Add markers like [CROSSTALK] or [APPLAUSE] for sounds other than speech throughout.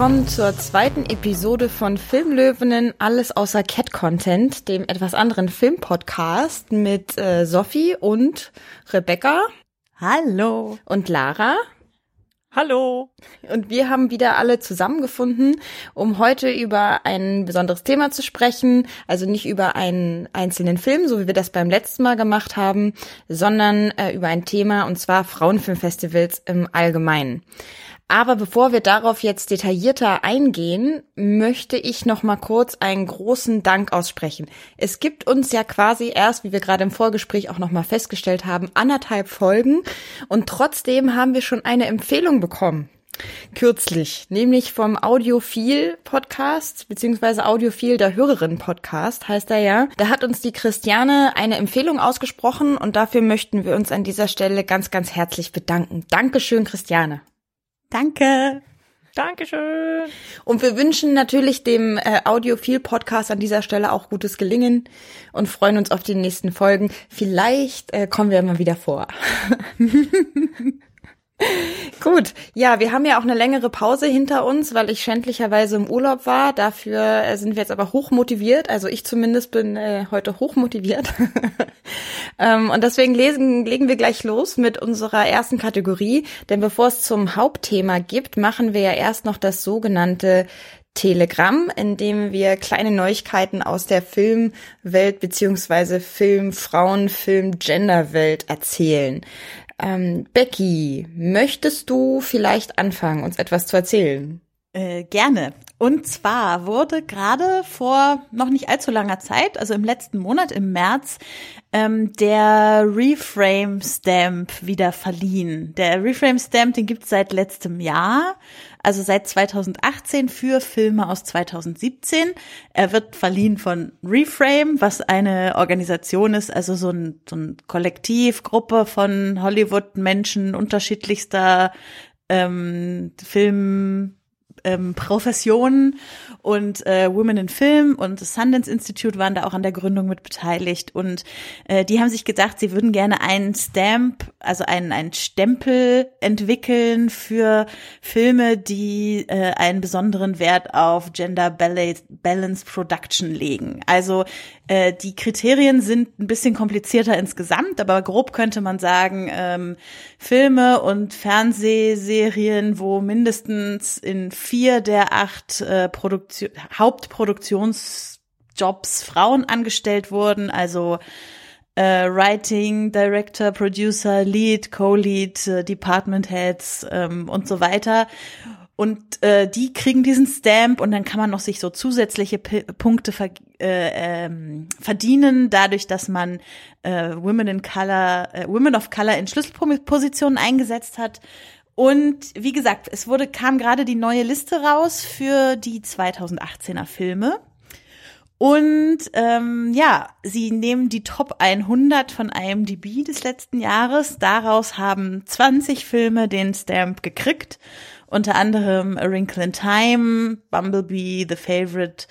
Willkommen zur zweiten Episode von Filmlöwinnen Alles außer Cat Content, dem etwas anderen Filmpodcast mit äh, Sophie und Rebecca. Hallo. Und Lara. Hallo. Und wir haben wieder alle zusammengefunden, um heute über ein besonderes Thema zu sprechen. Also nicht über einen einzelnen Film, so wie wir das beim letzten Mal gemacht haben, sondern äh, über ein Thema, und zwar Frauenfilmfestivals im Allgemeinen. Aber bevor wir darauf jetzt detaillierter eingehen, möchte ich noch mal kurz einen großen Dank aussprechen. Es gibt uns ja quasi erst, wie wir gerade im Vorgespräch auch noch mal festgestellt haben, anderthalb Folgen und trotzdem haben wir schon eine Empfehlung bekommen. Kürzlich, nämlich vom Audiophil Podcast, beziehungsweise Audiophil der Hörerin Podcast heißt er ja. Da hat uns die Christiane eine Empfehlung ausgesprochen und dafür möchten wir uns an dieser Stelle ganz, ganz herzlich bedanken. Dankeschön, Christiane. Danke. Dankeschön. Und wir wünschen natürlich dem äh, Audiophil-Podcast an dieser Stelle auch gutes Gelingen und freuen uns auf die nächsten Folgen. Vielleicht äh, kommen wir mal wieder vor. [LAUGHS] Gut, ja, wir haben ja auch eine längere Pause hinter uns, weil ich schändlicherweise im Urlaub war. Dafür äh, sind wir jetzt aber hoch motiviert. Also ich zumindest bin äh, heute hoch motiviert. [LAUGHS] ähm, und deswegen lesen, legen wir gleich los mit unserer ersten Kategorie. Denn bevor es zum Hauptthema gibt, machen wir ja erst noch das sogenannte Telegramm, in dem wir kleine Neuigkeiten aus der Filmwelt beziehungsweise Film, Frauen, Film, Genderwelt erzählen. Ähm, Becky, möchtest du vielleicht anfangen, uns etwas zu erzählen? Äh, gerne. Und zwar wurde gerade vor noch nicht allzu langer Zeit, also im letzten Monat, im März, ähm, der Reframe Stamp wieder verliehen. Der Reframe Stamp, den gibt's seit letztem Jahr, also seit 2018 für Filme aus 2017. Er wird verliehen von Reframe, was eine Organisation ist, also so ein, so ein Kollektiv, Gruppe von Hollywood-Menschen unterschiedlichster ähm, Film ähm, Professionen und äh, Women in Film und das Sundance Institute waren da auch an der Gründung mit beteiligt und äh, die haben sich gedacht, sie würden gerne einen Stamp, also einen, einen Stempel entwickeln für Filme, die äh, einen besonderen Wert auf Gender Balance Production legen. Also äh, die Kriterien sind ein bisschen komplizierter insgesamt, aber grob könnte man sagen, ähm, Filme und Fernsehserien, wo mindestens in vier der acht äh, Produktion, Hauptproduktionsjobs Frauen angestellt wurden, also äh, Writing, Director, Producer, Lead, Co-Lead, äh, Department Heads ähm, und so weiter. Und äh, die kriegen diesen Stamp und dann kann man noch sich so zusätzliche P Punkte ver äh, ähm, verdienen, dadurch, dass man äh, Women in Color, äh, Women of Color in Schlüsselpositionen eingesetzt hat und wie gesagt, es wurde, kam gerade die neue Liste raus für die 2018er Filme. Und ähm, ja, sie nehmen die Top 100 von IMDb des letzten Jahres. Daraus haben 20 Filme den Stamp gekriegt. Unter anderem A Wrinkle in Time, Bumblebee, The Favorite,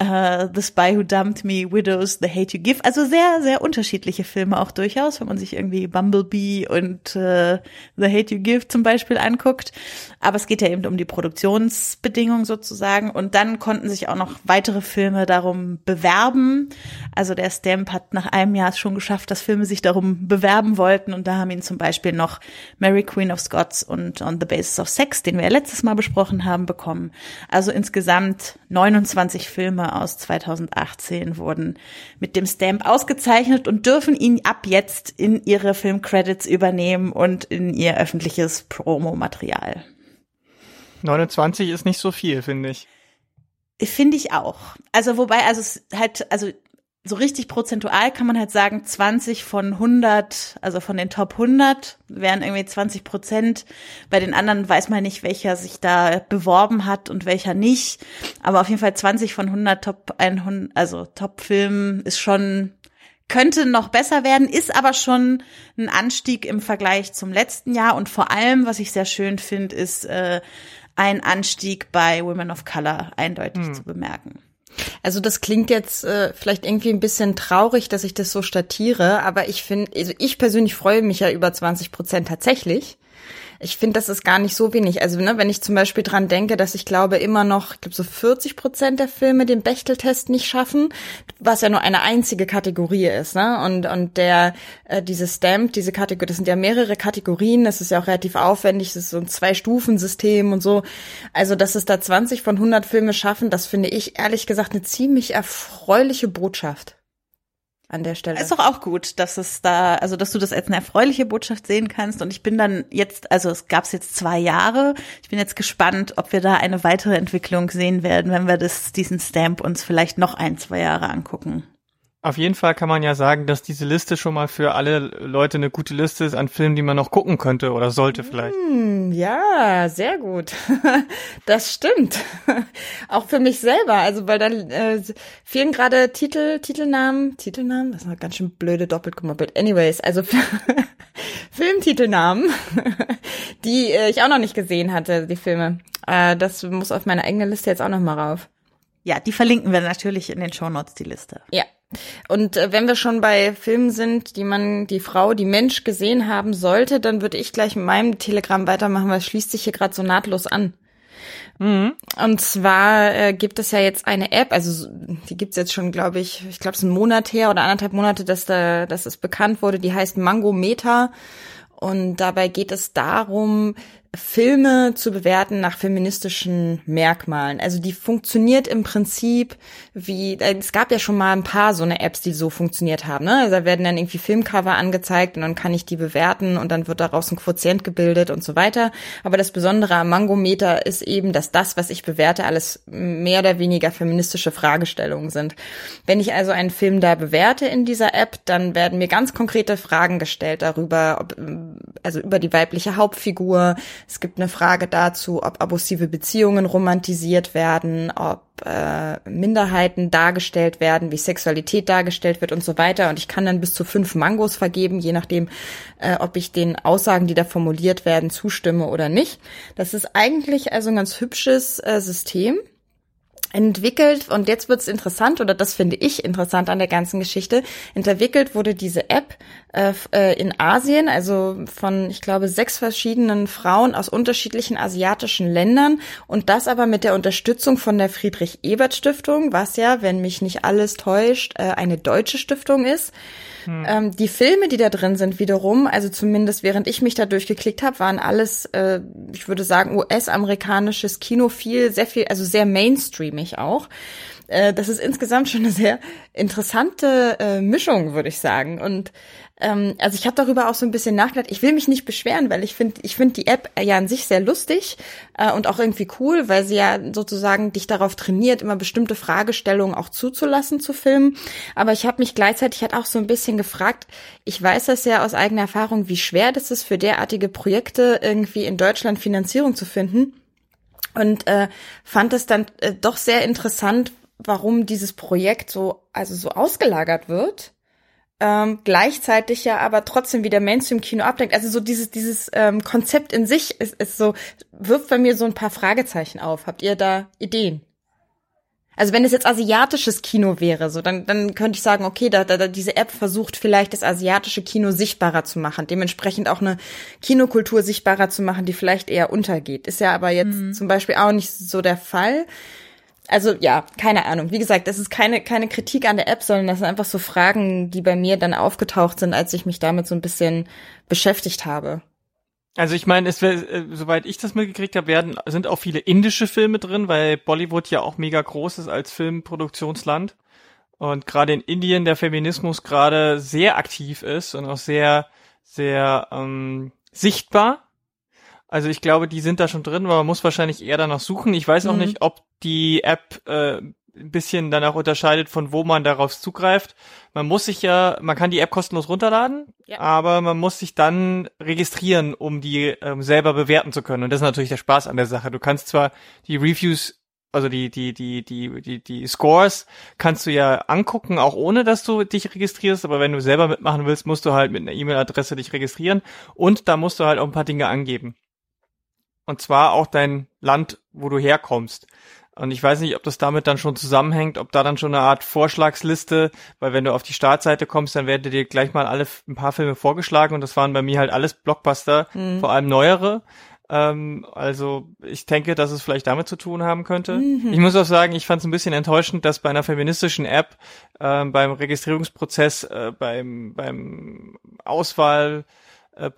Uh, The Spy Who Dumped Me, Widows, The Hate You Give. Also sehr, sehr unterschiedliche Filme auch durchaus, wenn man sich irgendwie Bumblebee und uh, The Hate You Give zum Beispiel anguckt. Aber es geht ja eben um die Produktionsbedingungen sozusagen. Und dann konnten sich auch noch weitere Filme darum bewerben. Also der Stamp hat nach einem Jahr schon geschafft, dass Filme sich darum bewerben wollten. Und da haben ihn zum Beispiel noch Mary Queen of Scots und On the Basis of Sex, den wir ja letztes Mal besprochen haben, bekommen. Also insgesamt 29 Filme aus 2018 wurden mit dem Stamp ausgezeichnet und dürfen ihn ab jetzt in ihre Filmcredits übernehmen und in ihr öffentliches Promomaterial. 29 ist nicht so viel, finde ich. Finde ich auch. Also wobei, also es halt, also so richtig prozentual kann man halt sagen, 20 von 100, also von den Top 100 wären irgendwie 20 Prozent. Bei den anderen weiß man nicht, welcher sich da beworben hat und welcher nicht. Aber auf jeden Fall 20 von 100 Top 100, also Top Filmen ist schon, könnte noch besser werden, ist aber schon ein Anstieg im Vergleich zum letzten Jahr. Und vor allem, was ich sehr schön finde, ist äh, ein Anstieg bei Women of Color eindeutig hm. zu bemerken. Also das klingt jetzt äh, vielleicht irgendwie ein bisschen traurig, dass ich das so statiere, aber ich finde, also ich persönlich freue mich ja über 20 Prozent tatsächlich. Ich finde, das ist gar nicht so wenig. Also, ne, wenn ich zum Beispiel dran denke, dass ich glaube immer noch, ich glaube, so 40 Prozent der Filme den Bechteltest nicht schaffen, was ja nur eine einzige Kategorie ist, ne? Und, und der, äh, diese Stamp, diese Kategorie, das sind ja mehrere Kategorien, das ist ja auch relativ aufwendig, das ist so ein Zwei-Stufen-System und so. Also, dass es da 20 von 100 Filme schaffen, das finde ich ehrlich gesagt eine ziemlich erfreuliche Botschaft an der Stelle. Ist doch auch gut, dass es da, also dass du das als eine erfreuliche Botschaft sehen kannst. Und ich bin dann jetzt, also es gab es jetzt zwei Jahre. Ich bin jetzt gespannt, ob wir da eine weitere Entwicklung sehen werden, wenn wir das, diesen Stamp uns vielleicht noch ein, zwei Jahre angucken. Auf jeden Fall kann man ja sagen, dass diese Liste schon mal für alle Leute eine gute Liste ist an Filmen, die man noch gucken könnte oder sollte vielleicht. Hm, ja, sehr gut. [LAUGHS] Das stimmt. [LAUGHS] Auch für mich selber. Also weil dann äh, fehlen gerade Titel, Titelnamen, Titelnamen, das ist eine ganz schön blöde doppelt gemoppelt. Anyways, also [LAUGHS] Filmtitelnamen, die äh, ich auch noch nicht gesehen hatte, die Filme. Äh, das muss auf meine eigene Liste jetzt auch noch mal rauf. Ja, die verlinken wir natürlich in den Shownotes, die Liste. Ja, und äh, wenn wir schon bei Filmen sind, die man, die Frau, die Mensch gesehen haben sollte, dann würde ich gleich mit meinem Telegramm weitermachen, weil es schließt sich hier gerade so nahtlos an. Mhm. Und zwar äh, gibt es ja jetzt eine App, also die gibt's jetzt schon, glaube ich, ich glaube es ist ein Monat her oder anderthalb Monate, dass da, dass es bekannt wurde. Die heißt Mango Meta und dabei geht es darum, Filme zu bewerten nach feministischen Merkmalen. Also die funktioniert im Prinzip wie, es gab ja schon mal ein paar so eine Apps, die so funktioniert haben. Ne? Also da werden dann irgendwie Filmcover angezeigt und dann kann ich die bewerten und dann wird daraus ein Quotient gebildet und so weiter. Aber das Besondere am Mangometer ist eben, dass das, was ich bewerte, alles mehr oder weniger feministische Fragestellungen sind. Wenn ich also einen Film da bewerte in dieser App, dann werden mir ganz konkrete Fragen gestellt darüber, ob, also über die weibliche Hauptfigur, es gibt eine Frage dazu, ob abusive Beziehungen romantisiert werden, ob äh, Minderheiten dargestellt werden, wie Sexualität dargestellt wird und so weiter. Und ich kann dann bis zu fünf Mangos vergeben, je nachdem, äh, ob ich den Aussagen, die da formuliert werden, zustimme oder nicht. Das ist eigentlich also ein ganz hübsches äh, System entwickelt und jetzt wird's interessant oder das finde ich interessant an der ganzen Geschichte. Entwickelt wurde diese App äh, äh, in Asien, also von ich glaube sechs verschiedenen Frauen aus unterschiedlichen asiatischen Ländern und das aber mit der Unterstützung von der Friedrich Ebert Stiftung, was ja, wenn mich nicht alles täuscht, äh, eine deutsche Stiftung ist. Hm. Ähm, die Filme, die da drin sind, wiederum, also zumindest während ich mich da durchgeklickt habe, waren alles, äh, ich würde sagen, US-amerikanisches Kino viel, sehr viel, also sehr mainstreamig auch. Äh, das ist insgesamt schon eine sehr interessante äh, Mischung, würde ich sagen. Und ähm, also ich habe darüber auch so ein bisschen nachgedacht. Ich will mich nicht beschweren, weil ich finde, ich finde die App ja an sich sehr lustig äh, und auch irgendwie cool, weil sie ja sozusagen dich darauf trainiert, immer bestimmte Fragestellungen auch zuzulassen zu filmen. Aber ich habe mich gleichzeitig halt auch so ein bisschen gefragt. Ich weiß das ja aus eigener Erfahrung, wie schwer das ist für derartige Projekte irgendwie in Deutschland Finanzierung zu finden und äh, fand es dann äh, doch sehr interessant, warum dieses Projekt so also so ausgelagert wird ähm, gleichzeitig ja aber trotzdem wieder Mainstream-Kino abdenkt. Also so dieses, dieses ähm, Konzept in sich ist, ist so, wirft bei mir so ein paar Fragezeichen auf. Habt ihr da Ideen? Also wenn es jetzt asiatisches Kino wäre, so dann, dann könnte ich sagen, okay, da, da, diese App versucht vielleicht das asiatische Kino sichtbarer zu machen, dementsprechend auch eine Kinokultur sichtbarer zu machen, die vielleicht eher untergeht. Ist ja aber jetzt mhm. zum Beispiel auch nicht so der Fall also ja, keine Ahnung. Wie gesagt, das ist keine, keine Kritik an der App, sondern das sind einfach so Fragen, die bei mir dann aufgetaucht sind, als ich mich damit so ein bisschen beschäftigt habe. Also ich meine, es wär, äh, soweit ich das mitgekriegt habe, werden sind auch viele indische Filme drin, weil Bollywood ja auch mega groß ist als Filmproduktionsland und gerade in Indien der Feminismus gerade sehr aktiv ist und auch sehr sehr ähm, sichtbar also ich glaube, die sind da schon drin, aber man muss wahrscheinlich eher danach suchen. Ich weiß auch mhm. nicht, ob die App äh, ein bisschen danach unterscheidet, von wo man darauf zugreift. Man muss sich ja, man kann die App kostenlos runterladen, ja. aber man muss sich dann registrieren, um die ähm, selber bewerten zu können. Und das ist natürlich der Spaß an der Sache. Du kannst zwar die Reviews, also die, die, die, die, die, die Scores kannst du ja angucken, auch ohne dass du dich registrierst, aber wenn du selber mitmachen willst, musst du halt mit einer E-Mail-Adresse dich registrieren und da musst du halt auch ein paar Dinge angeben. Und zwar auch dein Land, wo du herkommst. Und ich weiß nicht, ob das damit dann schon zusammenhängt, ob da dann schon eine Art Vorschlagsliste, weil wenn du auf die Startseite kommst, dann werden dir gleich mal alle ein paar Filme vorgeschlagen und das waren bei mir halt alles Blockbuster, mhm. vor allem neuere. Ähm, also ich denke, dass es vielleicht damit zu tun haben könnte. Mhm. Ich muss auch sagen, ich fand es ein bisschen enttäuschend, dass bei einer feministischen App ähm, beim Registrierungsprozess, äh, beim, beim Auswahlpunkt äh,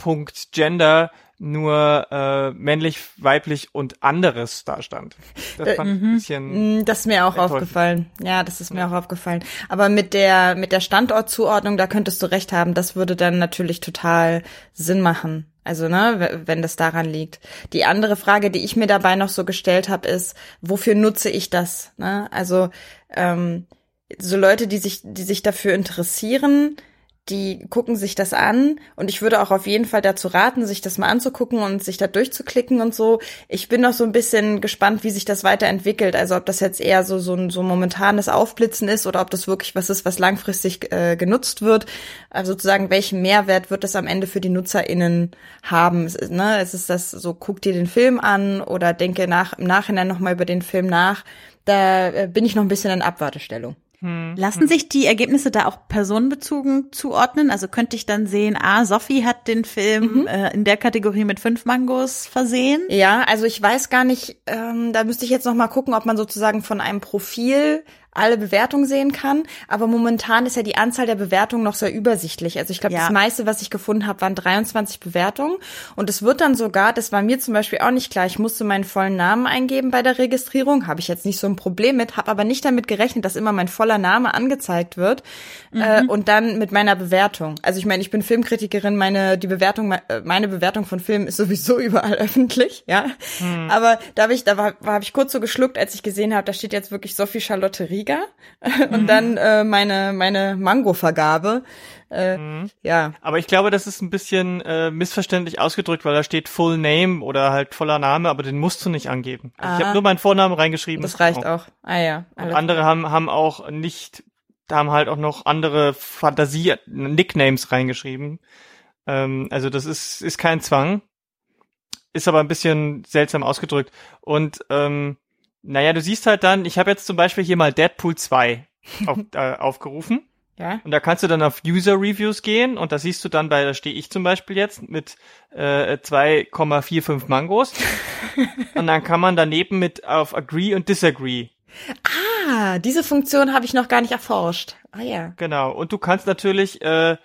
Gender nur äh, männlich, weiblich und anderes da stand. Das äh, fand ich ein mhm. bisschen. Mm, das ist mir auch aufgefallen. Ja, das ist mir auch aufgefallen. Aber mit der mit der Standortzuordnung, da könntest du recht haben. Das würde dann natürlich total Sinn machen. Also, ne, wenn das daran liegt. Die andere Frage, die ich mir dabei noch so gestellt habe, ist, wofür nutze ich das? Ne? Also, ähm, so Leute, die sich, die sich dafür interessieren, die gucken sich das an und ich würde auch auf jeden Fall dazu raten, sich das mal anzugucken und sich da durchzuklicken und so. Ich bin noch so ein bisschen gespannt, wie sich das weiterentwickelt. Also ob das jetzt eher so so ein so momentanes Aufblitzen ist oder ob das wirklich was ist, was langfristig äh, genutzt wird. Also sozusagen, welchen Mehrwert wird das am Ende für die NutzerInnen haben? Es ist, ne, es ist das so, guck dir den Film an oder denke nach, im Nachhinein nochmal über den Film nach. Da äh, bin ich noch ein bisschen in Abwartestellung. Hm. Lassen sich die Ergebnisse da auch personenbezogen zuordnen? Also könnte ich dann sehen, ah, Sophie hat den Film mhm. äh, in der Kategorie mit fünf Mangos versehen? Ja, also ich weiß gar nicht, ähm, da müsste ich jetzt noch mal gucken, ob man sozusagen von einem Profil alle Bewertungen sehen kann. Aber momentan ist ja die Anzahl der Bewertungen noch sehr übersichtlich. Also ich glaube, ja. das meiste, was ich gefunden habe, waren 23 Bewertungen. Und es wird dann sogar, das war mir zum Beispiel auch nicht klar, ich musste meinen vollen Namen eingeben bei der Registrierung. Habe ich jetzt nicht so ein Problem mit, habe aber nicht damit gerechnet, dass immer mein voller Name angezeigt wird. Mhm. Äh, und dann mit meiner Bewertung. Also ich meine, ich bin Filmkritikerin, meine, die Bewertung, äh, meine Bewertung von Filmen ist sowieso [LAUGHS] überall öffentlich, ja. Mhm. Aber da habe ich, da war, war habe ich kurz so geschluckt, als ich gesehen habe, da steht jetzt wirklich Sophie Charlotte Rie Liga [LAUGHS] und mhm. dann äh, meine meine Mango-Vergabe. Äh, mhm. Ja. Aber ich glaube, das ist ein bisschen äh, missverständlich ausgedrückt, weil da steht Full Name oder halt voller Name, aber den musst du nicht angeben. Also ich habe nur meinen Vornamen reingeschrieben. Das reicht auch. Ah ja. Und andere haben haben auch nicht, da haben halt auch noch andere Fantasie Nicknames reingeschrieben. Ähm, also das ist ist kein Zwang, ist aber ein bisschen seltsam ausgedrückt und ähm, naja, du siehst halt dann, ich habe jetzt zum Beispiel hier mal Deadpool 2 [LAUGHS] auf, äh, aufgerufen. Ja. Und da kannst du dann auf User Reviews gehen und da siehst du dann bei, da stehe ich zum Beispiel jetzt mit äh, 2,45 Mangos. [LAUGHS] und dann kann man daneben mit auf Agree und Disagree. Ah, diese Funktion habe ich noch gar nicht erforscht. Ah ja. Genau. Und du kannst natürlich äh,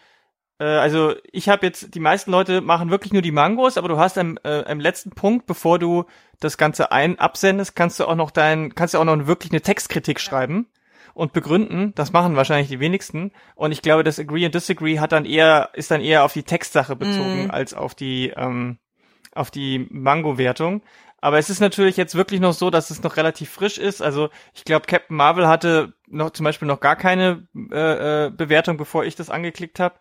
äh, also ich habe jetzt, die meisten Leute machen wirklich nur die Mangos, aber du hast am, äh, am letzten Punkt, bevor du das Ganze ein absendest, kannst du auch noch dein, kannst du auch noch wirklich eine Textkritik schreiben und begründen. Das machen wahrscheinlich die wenigsten. Und ich glaube, das Agree and Disagree hat dann eher, ist dann eher auf die Textsache bezogen mm. als auf die, ähm, auf die Mango-Wertung. Aber es ist natürlich jetzt wirklich noch so, dass es noch relativ frisch ist. Also ich glaube, Captain Marvel hatte noch zum Beispiel noch gar keine äh, äh, Bewertung, bevor ich das angeklickt habe.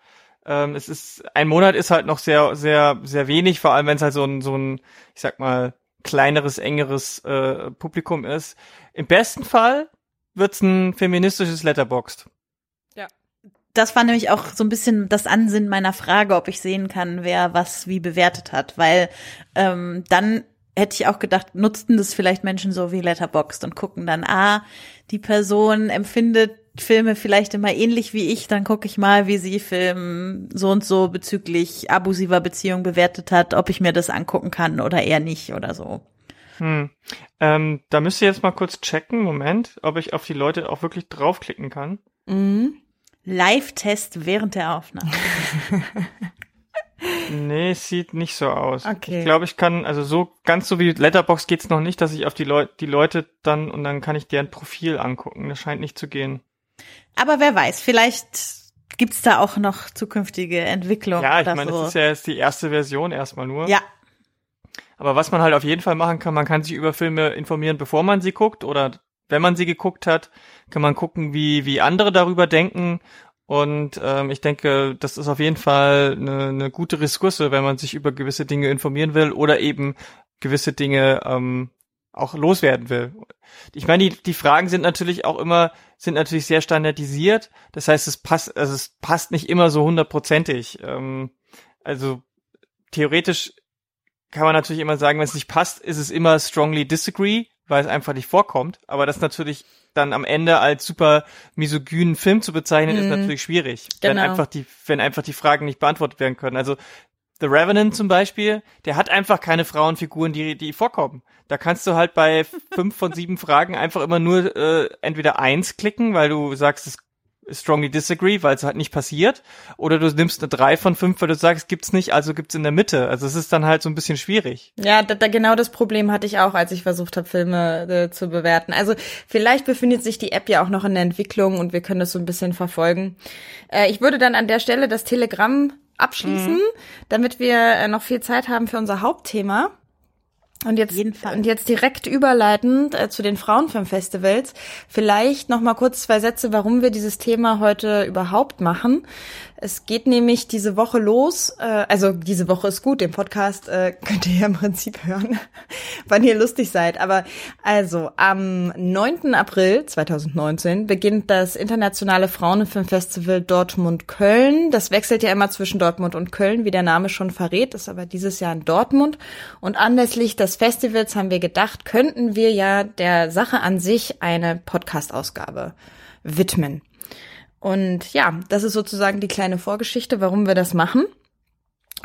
Ähm, es ist ein Monat ist halt noch sehr sehr sehr wenig, vor allem wenn es halt so ein so ein ich sag mal kleineres engeres äh, Publikum ist. Im besten Fall wird's ein feministisches Letterboxd. Ja. Das war nämlich auch so ein bisschen das Ansinnen meiner Frage, ob ich sehen kann, wer was wie bewertet hat, weil ähm, dann hätte ich auch gedacht, nutzten das vielleicht Menschen so wie Letterboxd und gucken dann, ah, die Person empfindet Filme vielleicht immer ähnlich wie ich, dann gucke ich mal, wie sie Film so und so bezüglich abusiver Beziehung bewertet hat, ob ich mir das angucken kann oder eher nicht oder so. Hm. Ähm, da müsst ihr jetzt mal kurz checken, Moment, ob ich auf die Leute auch wirklich draufklicken kann. Mhm. Live-Test während der Aufnahme. [LAUGHS] nee, sieht nicht so aus. Okay. Ich glaube, ich kann, also so, ganz so wie Letterbox geht's noch nicht, dass ich auf die, Leu die Leute dann und dann kann ich deren Profil angucken. Das scheint nicht zu gehen. Aber wer weiß, vielleicht gibt's da auch noch zukünftige Entwicklungen. Ja, ich meine, so. das ist ja jetzt die erste Version erstmal nur. Ja. Aber was man halt auf jeden Fall machen kann, man kann sich über Filme informieren, bevor man sie guckt oder wenn man sie geguckt hat, kann man gucken, wie, wie andere darüber denken. Und ähm, ich denke, das ist auf jeden Fall eine, eine gute Ressource, wenn man sich über gewisse Dinge informieren will oder eben gewisse Dinge ähm, auch loswerden will. Ich meine, die, die Fragen sind natürlich auch immer, sind natürlich sehr standardisiert. Das heißt, es passt, also es passt nicht immer so hundertprozentig. Ähm, also theoretisch kann man natürlich immer sagen, wenn es nicht passt, ist es immer strongly disagree weil es einfach nicht vorkommt. Aber das natürlich dann am Ende als super misogynen Film zu bezeichnen, mhm. ist natürlich schwierig, genau. wenn einfach die, wenn einfach die Fragen nicht beantwortet werden können. Also The Revenant zum Beispiel, der hat einfach keine Frauenfiguren, die, die vorkommen. Da kannst du halt bei fünf von sieben Fragen einfach immer nur äh, entweder eins klicken, weil du sagst, es strongly disagree, weil es halt nicht passiert, oder du nimmst eine drei von fünf, weil du sagst, gibt's nicht, also gibt's in der Mitte. Also es ist dann halt so ein bisschen schwierig. Ja, da, da genau das Problem hatte ich auch, als ich versucht habe, Filme äh, zu bewerten. Also vielleicht befindet sich die App ja auch noch in der Entwicklung und wir können das so ein bisschen verfolgen. Äh, ich würde dann an der Stelle das Telegramm abschließen, mhm. damit wir äh, noch viel Zeit haben für unser Hauptthema. Und jetzt, und jetzt direkt überleitend äh, zu den Frauenfilmfestivals. Vielleicht noch mal kurz zwei Sätze, warum wir dieses Thema heute überhaupt machen. Es geht nämlich diese Woche los. Äh, also diese Woche ist gut. Den Podcast äh, [LAUGHS] könnt ihr ja im Prinzip hören, [LAUGHS] wann ihr lustig seid. Aber also am 9. April 2019 beginnt das internationale Frauenfilmfestival Dortmund-Köln. Das wechselt ja immer zwischen Dortmund und Köln, wie der Name schon verrät. Ist aber dieses Jahr in Dortmund. Und anlässlich des Festivals haben wir gedacht, könnten wir ja der Sache an sich eine Podcast-Ausgabe widmen. Und ja, das ist sozusagen die kleine Vorgeschichte, warum wir das machen.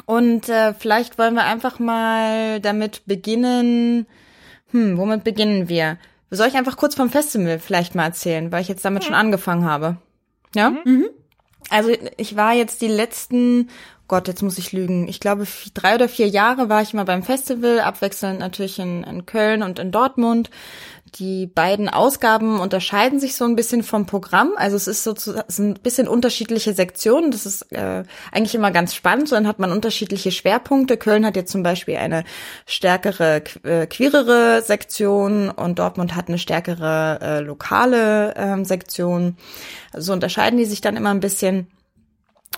Und äh, vielleicht wollen wir einfach mal damit beginnen. Hm, womit beginnen wir? Soll ich einfach kurz vom Festival vielleicht mal erzählen, weil ich jetzt damit schon angefangen habe? Ja? Mhm. mhm. Also ich war jetzt die letzten, Gott, jetzt muss ich lügen. Ich glaube, drei oder vier Jahre war ich immer beim Festival, abwechselnd natürlich in, in Köln und in Dortmund. Die beiden Ausgaben unterscheiden sich so ein bisschen vom Programm. Also es ist sozusagen ein bisschen unterschiedliche Sektionen. Das ist äh, eigentlich immer ganz spannend. So dann hat man unterschiedliche Schwerpunkte. Köln hat jetzt zum Beispiel eine stärkere, äh, queerere Sektion und Dortmund hat eine stärkere äh, lokale äh, Sektion. So unterscheiden die sich dann immer ein bisschen.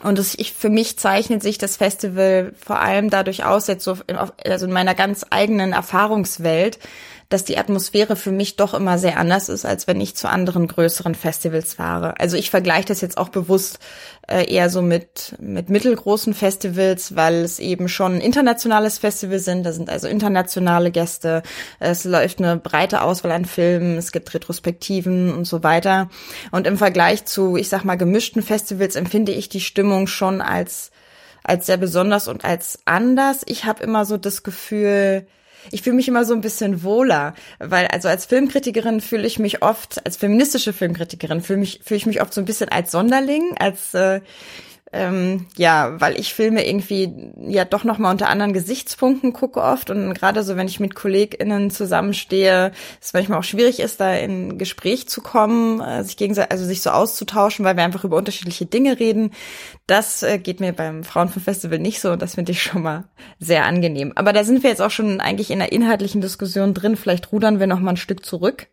Und das, ich, für mich zeichnet sich das Festival vor allem dadurch aus, jetzt so in, also in meiner ganz eigenen Erfahrungswelt, dass die Atmosphäre für mich doch immer sehr anders ist, als wenn ich zu anderen größeren Festivals fahre. Also ich vergleiche das jetzt auch bewusst äh, eher so mit, mit mittelgroßen Festivals, weil es eben schon ein internationales Festival sind. Da sind also internationale Gäste. Es läuft eine breite Auswahl an Filmen. Es gibt Retrospektiven und so weiter. Und im Vergleich zu, ich sag mal, gemischten Festivals empfinde ich die Stimmung schon als als sehr besonders und als anders. Ich habe immer so das Gefühl, ich fühle mich immer so ein bisschen wohler, weil also als Filmkritikerin fühle ich mich oft, als feministische Filmkritikerin fühle mich fühle ich mich oft so ein bisschen als Sonderling, als äh, ähm, ja, weil ich Filme irgendwie ja doch noch mal unter anderen Gesichtspunkten gucke oft und gerade so, wenn ich mit KollegInnen zusammenstehe, es manchmal auch schwierig ist, da in Gespräch zu kommen, äh, sich gegenseitig, also sich so auszutauschen, weil wir einfach über unterschiedliche Dinge reden. Das äh, geht mir beim Frauenfilmfestival nicht so und das finde ich schon mal sehr angenehm. Aber da sind wir jetzt auch schon eigentlich in der inhaltlichen Diskussion drin. Vielleicht rudern wir noch mal ein Stück zurück.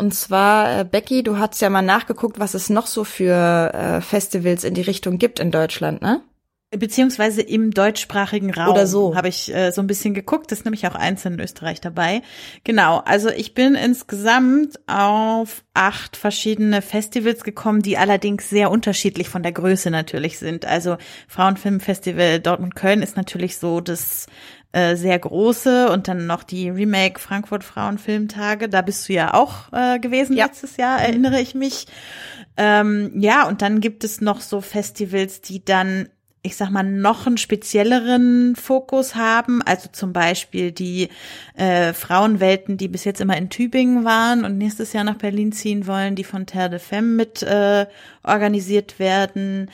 Und zwar, äh, Becky, du hast ja mal nachgeguckt, was es noch so für äh, Festivals in die Richtung gibt in Deutschland, ne? Beziehungsweise im deutschsprachigen Raum. Oder so. Habe ich äh, so ein bisschen geguckt. Das ist nämlich auch einzeln in Österreich dabei. Genau. Also ich bin insgesamt auf acht verschiedene Festivals gekommen, die allerdings sehr unterschiedlich von der Größe natürlich sind. Also Frauenfilmfestival Dortmund-Köln ist natürlich so das äh, sehr große und dann noch die Remake Frankfurt Frauenfilmtage. Da bist du ja auch äh, gewesen ja. letztes Jahr, erinnere ich mich. Ähm, ja, und dann gibt es noch so Festivals, die dann ich sag mal, noch einen spezielleren Fokus haben. Also zum Beispiel die äh, Frauenwelten, die bis jetzt immer in Tübingen waren und nächstes Jahr nach Berlin ziehen wollen, die von Terre de Femme mit äh, organisiert werden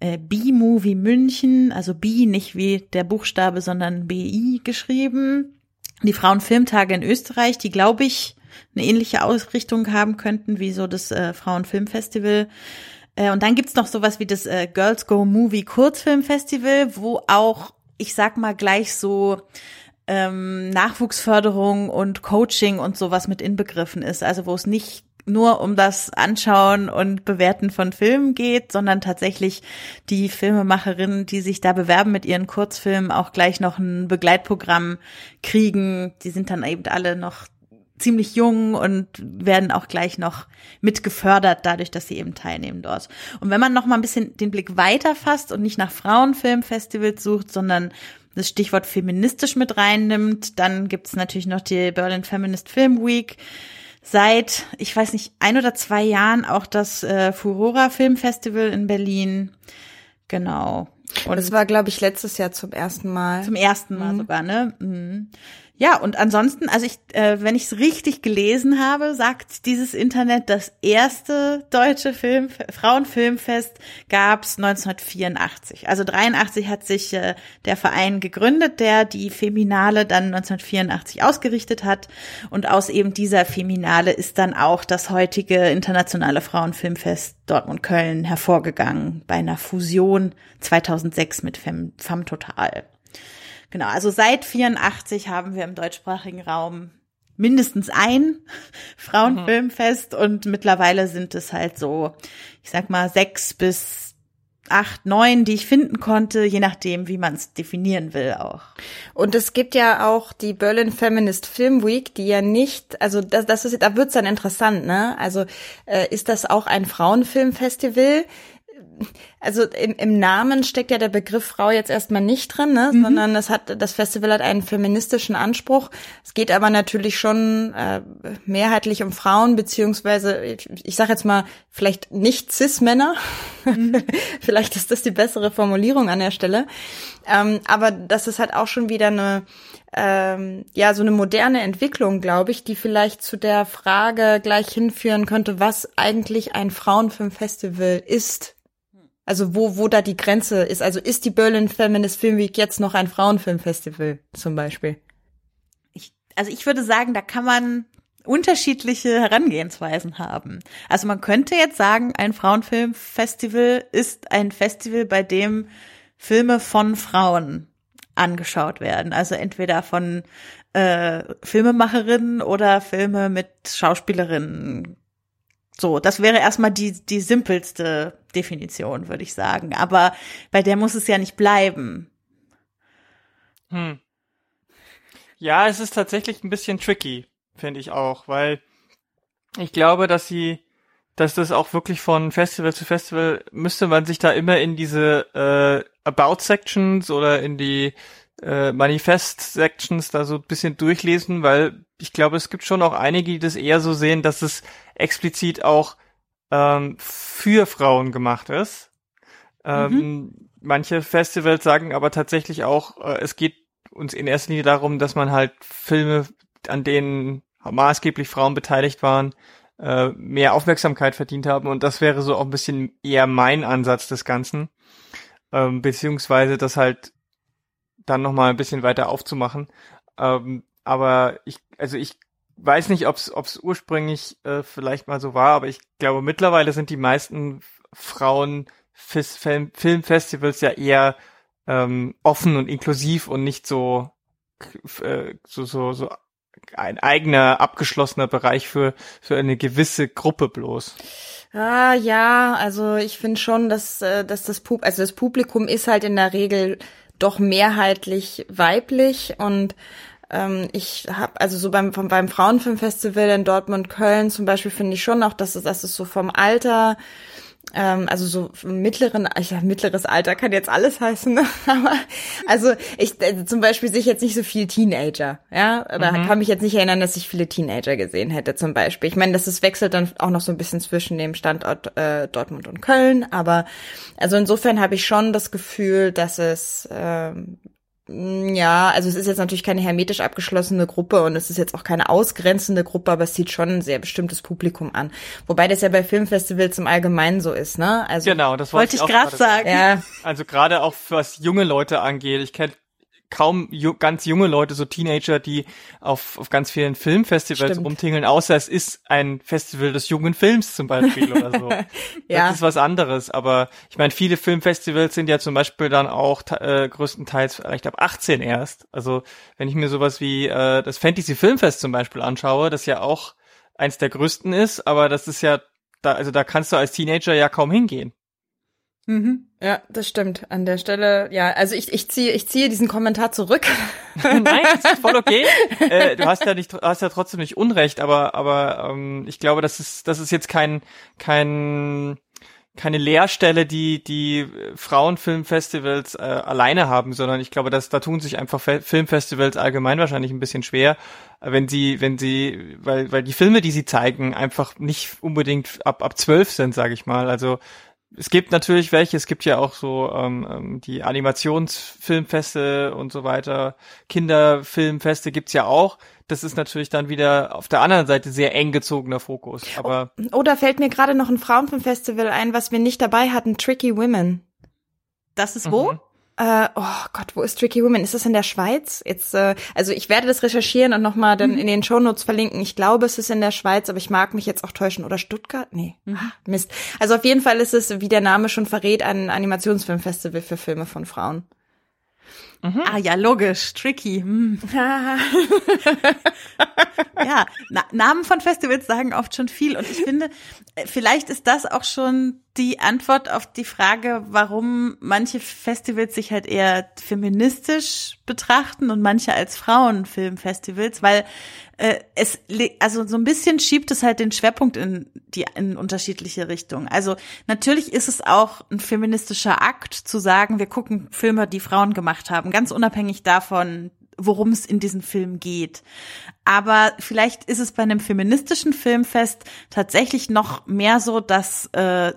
äh, B-Movie München, also B nicht wie der Buchstabe, sondern BI geschrieben. Die Frauenfilmtage in Österreich, die glaube ich eine ähnliche Ausrichtung haben könnten wie so das äh, Frauenfilmfestival. Äh, und dann gibt's noch sowas wie das äh, Girls Go Movie Kurzfilmfestival, wo auch, ich sag mal, gleich so ähm, Nachwuchsförderung und Coaching und sowas mit inbegriffen ist. Also wo es nicht nur um das Anschauen und Bewerten von Filmen geht, sondern tatsächlich die Filmemacherinnen, die sich da bewerben mit ihren Kurzfilmen, auch gleich noch ein Begleitprogramm kriegen. Die sind dann eben alle noch ziemlich jung und werden auch gleich noch mit gefördert, dadurch, dass sie eben teilnehmen dort. Und wenn man noch mal ein bisschen den Blick weiter fasst und nicht nach Frauenfilmfestivals sucht, sondern das Stichwort feministisch mit reinnimmt, dann gibt's natürlich noch die Berlin Feminist Film Week. Seit, ich weiß nicht, ein oder zwei Jahren auch das äh, Furora Filmfestival in Berlin. Genau. Und das war, glaube ich, letztes Jahr zum ersten Mal. Zum ersten Mal mhm. sogar, ne? Mhm. Ja, und ansonsten, also ich, äh, wenn ich es richtig gelesen habe, sagt dieses Internet, das erste deutsche Film, Frauenfilmfest gab's 1984. Also 83 hat sich äh, der Verein gegründet, der die Feminale dann 1984 ausgerichtet hat. Und aus eben dieser Feminale ist dann auch das heutige internationale Frauenfilmfest Dortmund-Köln hervorgegangen bei einer Fusion 2006 mit Femme, Femme Total. Genau, also seit 84 haben wir im deutschsprachigen Raum mindestens ein [LAUGHS] Frauenfilmfest mhm. und mittlerweile sind es halt so, ich sag mal, sechs bis acht, neun, die ich finden konnte, je nachdem, wie man es definieren will auch. Und es gibt ja auch die Berlin Feminist Film Week, die ja nicht, also das, das ist, da wird's dann interessant, ne? Also äh, ist das auch ein Frauenfilmfestival? Also im, im Namen steckt ja der Begriff Frau jetzt erstmal nicht drin, ne? Mhm. sondern das hat das Festival hat einen feministischen Anspruch. Es geht aber natürlich schon äh, mehrheitlich um Frauen beziehungsweise ich, ich sage jetzt mal vielleicht nicht cis-Männer. Mhm. [LAUGHS] vielleicht ist das die bessere Formulierung an der Stelle. Ähm, aber das ist halt auch schon wieder eine ähm, ja so eine moderne Entwicklung, glaube ich, die vielleicht zu der Frage gleich hinführen könnte, was eigentlich ein Frauenfilmfestival ist also wo, wo da die Grenze ist. Also ist die Berlin Feminist Film Week jetzt noch ein Frauenfilmfestival zum Beispiel? Ich, also ich würde sagen, da kann man unterschiedliche Herangehensweisen haben. Also man könnte jetzt sagen, ein Frauenfilmfestival ist ein Festival, bei dem Filme von Frauen angeschaut werden. Also entweder von äh, Filmemacherinnen oder Filme mit Schauspielerinnen so, das wäre erstmal die, die simpelste Definition, würde ich sagen. Aber bei der muss es ja nicht bleiben. Hm. Ja, es ist tatsächlich ein bisschen tricky, finde ich auch, weil ich glaube, dass sie, dass das auch wirklich von Festival zu Festival müsste man sich da immer in diese äh, About Sections oder in die äh, Manifest-Sections da so ein bisschen durchlesen, weil ich glaube, es gibt schon auch einige, die das eher so sehen, dass es explizit auch ähm, für Frauen gemacht ist. Ähm, mhm. Manche Festivals sagen aber tatsächlich auch, äh, es geht uns in erster Linie darum, dass man halt Filme, an denen maßgeblich Frauen beteiligt waren, äh, mehr Aufmerksamkeit verdient haben. Und das wäre so auch ein bisschen eher mein Ansatz des Ganzen. Ähm, beziehungsweise das halt dann nochmal ein bisschen weiter aufzumachen. Ähm, aber ich, also ich weiß nicht, ob es ursprünglich äh, vielleicht mal so war, aber ich glaube mittlerweile sind die meisten Frauen Film Filmfestivals ja eher ähm, offen und inklusiv und nicht so äh, so so so ein eigener abgeschlossener Bereich für für eine gewisse Gruppe bloß. Ah ja, also ich finde schon, dass äh, dass das Pub also das Publikum ist halt in der Regel doch mehrheitlich weiblich und ähm, ich habe also so beim vom, beim Frauenfilmfestival in Dortmund Köln zum Beispiel finde ich schon auch, dass es, dass es so vom Alter ähm, also so mittleren, ich sag, mittleres Alter kann jetzt alles heißen, [LAUGHS] ne? aber also ich äh, zum Beispiel sehe ich jetzt nicht so viel Teenager, ja, oder mhm. kann mich jetzt nicht erinnern, dass ich viele Teenager gesehen hätte zum Beispiel. Ich meine, das ist, wechselt dann auch noch so ein bisschen zwischen dem Standort äh, Dortmund und Köln, aber also insofern habe ich schon das Gefühl, dass es ähm, ja, also es ist jetzt natürlich keine hermetisch abgeschlossene Gruppe und es ist jetzt auch keine ausgrenzende Gruppe, aber es zieht schon ein sehr bestimmtes Publikum an. Wobei das ja bei Filmfestivals im Allgemeinen so ist, ne? Also genau, das wollte ich, ich gerade sagen. Ja. Also gerade auch was junge Leute angeht. Ich kenne kaum ju ganz junge Leute, so Teenager, die auf, auf ganz vielen Filmfestivals Stimmt. rumtingeln, außer es ist ein Festival des jungen Films zum Beispiel oder so. [LAUGHS] ja. Das ist was anderes. Aber ich meine, viele Filmfestivals sind ja zum Beispiel dann auch äh, größtenteils vielleicht ab 18 erst. Also wenn ich mir sowas wie äh, das Fantasy Filmfest zum Beispiel anschaue, das ja auch eins der größten ist, aber das ist ja, da, also da kannst du als Teenager ja kaum hingehen. Mhm. Ja, das stimmt. An der Stelle, ja, also ich, ich ziehe, ich ziehe diesen Kommentar zurück. [LAUGHS] Nein, das ist voll okay. [LAUGHS] äh, du hast ja nicht, hast ja trotzdem nicht Unrecht, aber, aber ähm, ich glaube, das ist, das ist jetzt kein, kein keine Leerstelle, die die Frauenfilmfestivals äh, alleine haben, sondern ich glaube, dass da tun sich einfach Fe Filmfestivals allgemein wahrscheinlich ein bisschen schwer, wenn sie, wenn sie, weil weil die Filme, die sie zeigen, einfach nicht unbedingt ab ab zwölf sind, sage ich mal. Also es gibt natürlich welche, es gibt ja auch so ähm, ähm, die Animationsfilmfeste und so weiter, Kinderfilmfeste gibt's ja auch. Das ist natürlich dann wieder auf der anderen Seite sehr eng gezogener Fokus. Aber oh, da fällt mir gerade noch ein Frauenfilmfestival ein, was wir nicht dabei hatten, Tricky Women. Das ist wo? Mhm. Äh, oh Gott, wo ist Tricky Women? Ist das in der Schweiz? Jetzt, äh, also ich werde das recherchieren und nochmal dann mhm. in den Shownotes verlinken. Ich glaube, es ist in der Schweiz, aber ich mag mich jetzt auch täuschen. Oder Stuttgart? Nee. Mhm. Ah, Mist. Also auf jeden Fall ist es, wie der Name schon verrät, ein Animationsfilmfestival für Filme von Frauen. Mhm. Ah ja, logisch, tricky. Hm. [LAUGHS] ja, Na Namen von Festivals sagen oft schon viel und ich finde, äh, vielleicht ist das auch schon die Antwort auf die Frage, warum manche Festivals sich halt eher feministisch betrachten und manche als Frauenfilmfestivals, weil äh, es also so ein bisschen schiebt es halt den Schwerpunkt in die in unterschiedliche Richtungen. Also natürlich ist es auch ein feministischer Akt zu sagen, wir gucken Filme, die Frauen gemacht haben, ganz unabhängig davon, worum es in diesem Film geht. Aber vielleicht ist es bei einem feministischen Filmfest tatsächlich noch mehr so, dass äh,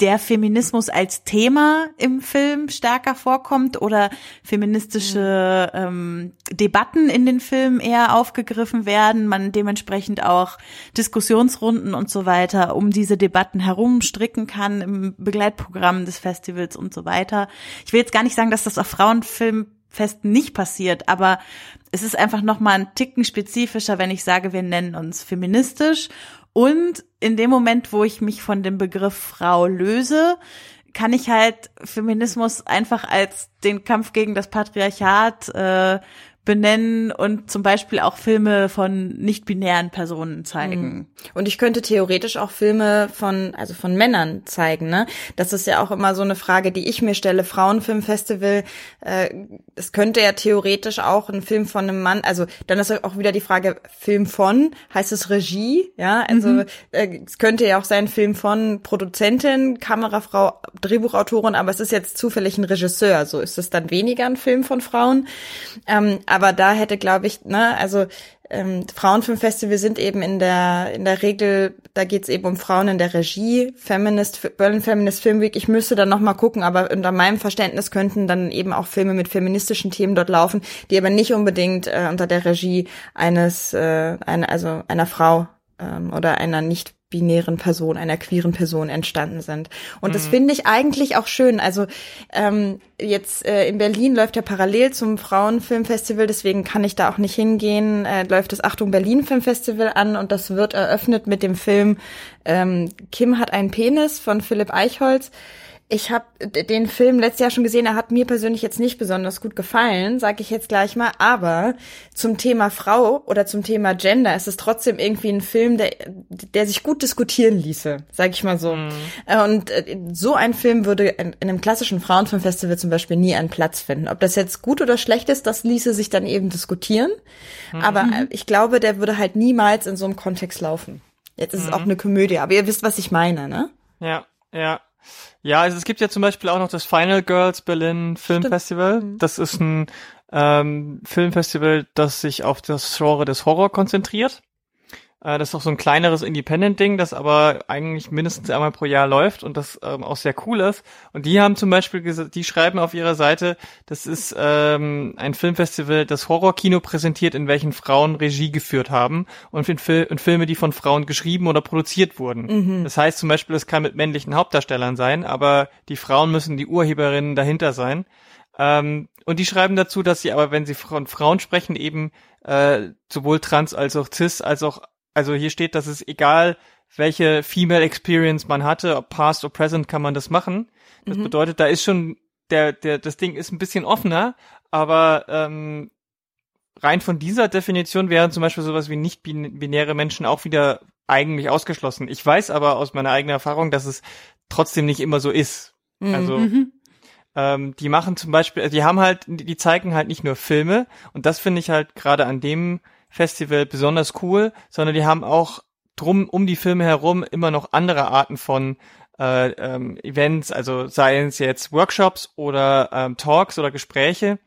der Feminismus als Thema im Film stärker vorkommt oder feministische ähm, Debatten in den Filmen eher aufgegriffen werden, man dementsprechend auch Diskussionsrunden und so weiter um diese Debatten herum stricken kann im Begleitprogramm des Festivals und so weiter. Ich will jetzt gar nicht sagen, dass das auf Frauenfilmfesten nicht passiert, aber es ist einfach noch mal ein Ticken spezifischer, wenn ich sage, wir nennen uns feministisch und in dem Moment, wo ich mich von dem Begriff Frau löse, kann ich halt Feminismus einfach als den Kampf gegen das Patriarchat äh, benennen und zum Beispiel auch Filme von nicht-binären Personen zeigen. Mhm. Und ich könnte theoretisch auch Filme von, also von Männern zeigen, ne? Das ist ja auch immer so eine Frage, die ich mir stelle. Frauenfilmfestival, äh, es könnte ja theoretisch auch ein Film von einem Mann, also dann ist auch wieder die Frage, Film von, heißt es Regie, ja? Also mhm. äh, es könnte ja auch sein Film von Produzentin, Kamerafrau, Drehbuchautorin, aber es ist jetzt zufällig ein Regisseur, so ist es dann weniger ein Film von Frauen. Ähm, aber da hätte, glaube ich, ne, also ähm, Frauenfilmfestival sind eben in der in der Regel, da geht's eben um Frauen in der Regie, Feminist Berlin Feminist Film Week. Ich müsste dann noch mal gucken, aber unter meinem Verständnis könnten dann eben auch Filme mit feministischen Themen dort laufen, die aber nicht unbedingt äh, unter der Regie eines äh, einer also einer Frau ähm, oder einer nicht binären Person, einer queeren Person entstanden sind. Und mhm. das finde ich eigentlich auch schön. Also ähm, jetzt äh, in Berlin läuft ja parallel zum Frauenfilmfestival, deswegen kann ich da auch nicht hingehen. Äh, läuft das Achtung Berlin Filmfestival an und das wird eröffnet mit dem Film ähm, Kim hat einen Penis von Philipp Eichholz. Ich habe den Film letztes Jahr schon gesehen. Er hat mir persönlich jetzt nicht besonders gut gefallen, sage ich jetzt gleich mal. Aber zum Thema Frau oder zum Thema Gender ist es trotzdem irgendwie ein Film, der, der sich gut diskutieren ließe, sage ich mal so. Mhm. Äh, und äh, so ein Film würde in, einem klassischen Frauenfilmfestival zum Beispiel nie einen Platz finden. Ob das jetzt gut oder schlecht ist, das ließe sich dann eben diskutieren. Mhm. Aber äh, ich glaube, der würde halt niemals in so einem Kontext laufen. Jetzt ist mhm. es auch eine Komödie, aber ihr wisst, was ich meine, ne? Ja, ja. Ja, also es gibt ja zum Beispiel auch noch das Final Girls Berlin Film Stimmt. Festival. Mhm. Das ist ein ähm, Filmfestival, das sich auf das Genre des Horror konzentriert. Äh, das ist auch so ein kleineres Independent-Ding, das aber eigentlich mindestens einmal pro Jahr läuft und das ähm, auch sehr cool ist. Und die haben zum Beispiel, die schreiben auf ihrer Seite, das ist ähm, ein Filmfestival, das Horrorkino präsentiert, in welchen Frauen Regie geführt haben und, in Fil und Filme, die von Frauen geschrieben oder produziert wurden. Mhm. Das heißt zum Beispiel, es kann mit männlichen Hauptdarstellern sein, aber die Frauen müssen die Urheberinnen dahinter sein. Ähm, und die schreiben dazu, dass sie aber, wenn sie von Frauen sprechen, eben äh, sowohl trans als auch cis als auch also hier steht, dass es egal, welche Female Experience man hatte, ob past oder present, kann man das machen. Das mhm. bedeutet, da ist schon der, der, das Ding ist ein bisschen offener, aber ähm, rein von dieser Definition wären zum Beispiel sowas wie nicht binäre Menschen auch wieder eigentlich ausgeschlossen. Ich weiß aber aus meiner eigenen Erfahrung, dass es trotzdem nicht immer so ist. Mhm. Also ähm, die machen zum Beispiel, die haben halt, die zeigen halt nicht nur Filme und das finde ich halt gerade an dem Festival besonders cool, sondern die haben auch drum um die Filme herum immer noch andere Arten von äh, ähm, Events, also seien es jetzt Workshops oder ähm, Talks oder Gespräche.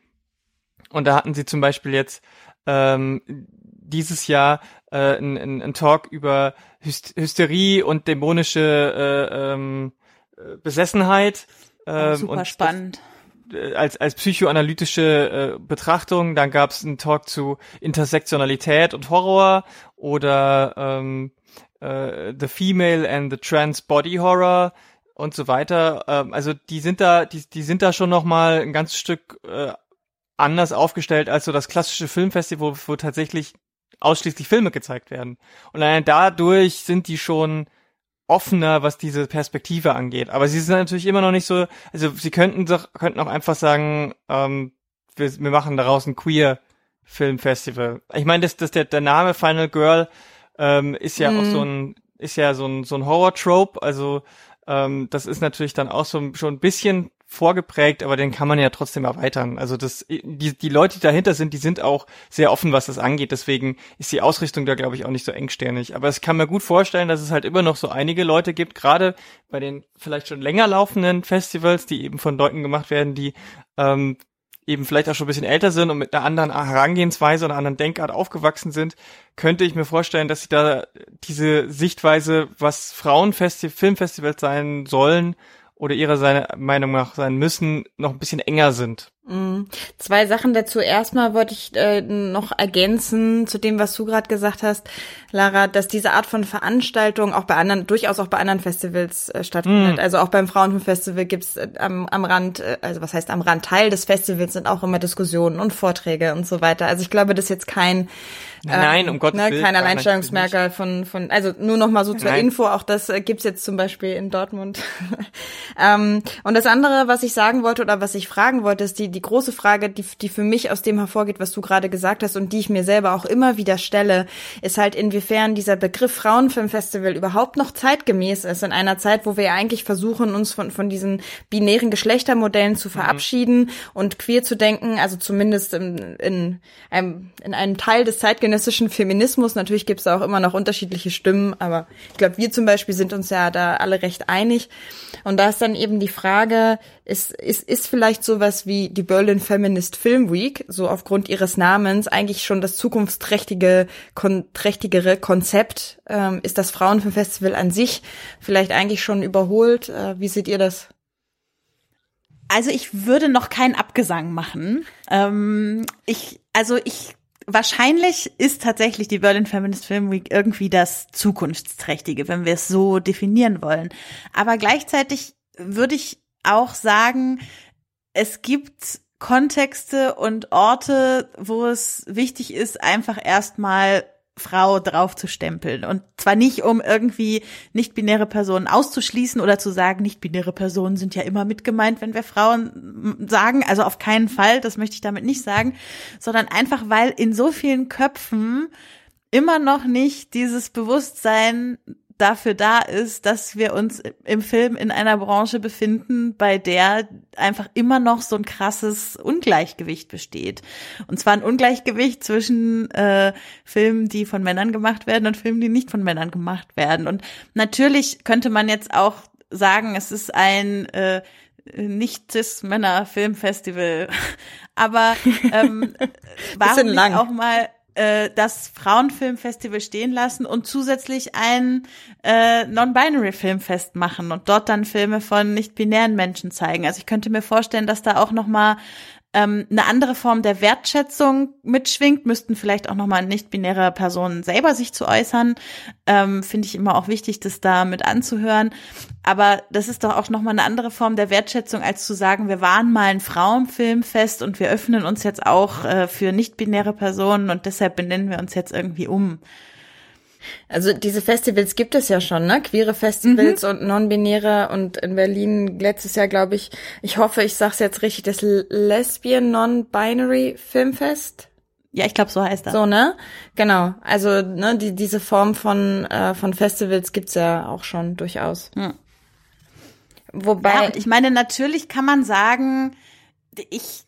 Und da hatten sie zum Beispiel jetzt ähm, dieses Jahr äh, ein, ein Talk über Hysterie und dämonische äh, ähm, Besessenheit. Ähm, super spannend. Äh, als, als psychoanalytische äh, Betrachtung. Dann gab es einen Talk zu Intersektionalität und Horror oder ähm, äh, The Female and the Trans Body Horror und so weiter. Ähm, also die sind da, die, die sind da schon noch mal ein ganzes Stück äh, anders aufgestellt als so das klassische Filmfestival, wo tatsächlich ausschließlich Filme gezeigt werden. Und allein dadurch sind die schon offener, was diese Perspektive angeht. Aber sie sind natürlich immer noch nicht so, also sie könnten doch, könnten auch einfach sagen, ähm, wir, wir machen daraus ein queer Filmfestival. Ich meine, das, das der, der Name Final Girl ähm, ist ja mm. auch so ein, ist ja so ein, so ein Horror-Trope, also ähm, das ist natürlich dann auch so schon ein bisschen vorgeprägt, aber den kann man ja trotzdem erweitern. Also das, die, die Leute, die dahinter sind, die sind auch sehr offen, was das angeht. Deswegen ist die Ausrichtung da, glaube ich, auch nicht so engsternig. Aber ich kann mir gut vorstellen, dass es halt immer noch so einige Leute gibt, gerade bei den vielleicht schon länger laufenden Festivals, die eben von Leuten gemacht werden, die ähm, eben vielleicht auch schon ein bisschen älter sind und mit einer anderen Herangehensweise oder einer anderen Denkart aufgewachsen sind, könnte ich mir vorstellen, dass sie da diese Sichtweise, was Frauenfesti Filmfestivals sein sollen, oder ihrer seine Meinung nach sein müssen, noch ein bisschen enger sind. Mhm. Zwei Sachen dazu. Erstmal wollte ich äh, noch ergänzen zu dem, was du gerade gesagt hast, Lara, dass diese Art von Veranstaltung auch bei anderen, durchaus auch bei anderen Festivals äh, stattfindet. Mhm. Also auch beim Frauenfilmfestival gibt's äh, am, am Rand, äh, also was heißt am Rand, Teil des Festivals sind auch immer Diskussionen und Vorträge und so weiter. Also ich glaube, das ist jetzt kein Nein, um Gottes ne, Willen. Kein Alleinstellungsmerkmal von, von, also nur noch mal so zur Nein. Info, auch das äh, gibt's jetzt zum Beispiel in Dortmund. [LAUGHS] ähm, und das andere, was ich sagen wollte oder was ich fragen wollte, ist die, die große Frage, die, die für mich aus dem hervorgeht, was du gerade gesagt hast und die ich mir selber auch immer wieder stelle, ist halt inwiefern dieser Begriff Frauenfilmfestival überhaupt noch zeitgemäß ist in einer Zeit, wo wir ja eigentlich versuchen, uns von, von diesen binären Geschlechtermodellen zu mhm. verabschieden mhm. und queer zu denken, also zumindest in, in, einem, in einem Teil des zeitgenössischen Feminismus. Natürlich gibt es auch immer noch unterschiedliche Stimmen, aber ich glaube, wir zum Beispiel sind uns ja da alle recht einig. Und da ist dann eben die Frage, ist, ist, ist vielleicht sowas wie die Berlin Feminist Film Week, so aufgrund ihres Namens, eigentlich schon das zukunftsträchtige, kon trächtigere Konzept? Ähm, ist das Frauenfilmfestival an sich vielleicht eigentlich schon überholt? Äh, wie seht ihr das? Also ich würde noch keinen Abgesang machen. Ähm, ich, also ich wahrscheinlich ist tatsächlich die Berlin Feminist Film Week irgendwie das zukunftsträchtige, wenn wir es so definieren wollen. Aber gleichzeitig würde ich auch sagen, es gibt Kontexte und Orte, wo es wichtig ist, einfach erstmal Frau draufzustempeln. Und zwar nicht, um irgendwie nicht-binäre Personen auszuschließen oder zu sagen, nicht-binäre Personen sind ja immer mitgemeint, wenn wir Frauen sagen. Also auf keinen Fall, das möchte ich damit nicht sagen, sondern einfach, weil in so vielen Köpfen immer noch nicht dieses Bewusstsein dafür da ist, dass wir uns im Film in einer Branche befinden, bei der einfach immer noch so ein krasses Ungleichgewicht besteht. Und zwar ein Ungleichgewicht zwischen äh, Filmen, die von Männern gemacht werden und Filmen, die nicht von Männern gemacht werden. Und natürlich könnte man jetzt auch sagen, es ist ein äh, nicht cis Männer Filmfestival, [LAUGHS] aber ähm, [LAUGHS] warum nicht auch mal äh, das Frauenfilmfestival stehen lassen und zusätzlich ein äh, Non-Binary-Filmfest machen und dort dann Filme von nicht-binären Menschen zeigen. Also ich könnte mir vorstellen, dass da auch noch mal ähm, eine andere Form der Wertschätzung mitschwingt, müssten vielleicht auch nochmal nicht-binäre Personen selber sich zu äußern. Ähm, Finde ich immer auch wichtig, das da mit anzuhören. Aber das ist doch auch nochmal eine andere Form der Wertschätzung, als zu sagen, wir waren mal ein Frauenfilmfest und wir öffnen uns jetzt auch äh, für nicht-binäre Personen und deshalb benennen wir uns jetzt irgendwie um. Also diese Festivals gibt es ja schon, ne? Queere Festivals mhm. und non-binäre und in Berlin letztes Jahr, glaube ich, ich hoffe, ich sag's jetzt richtig, das Lesbian Non-Binary Filmfest. Ja, ich glaube, so heißt das. So, ne? Genau. Also, ne, die, diese Form von, äh, von Festivals gibt's ja auch schon durchaus. Hm. Wobei. Ja, ich meine, natürlich kann man sagen, ich,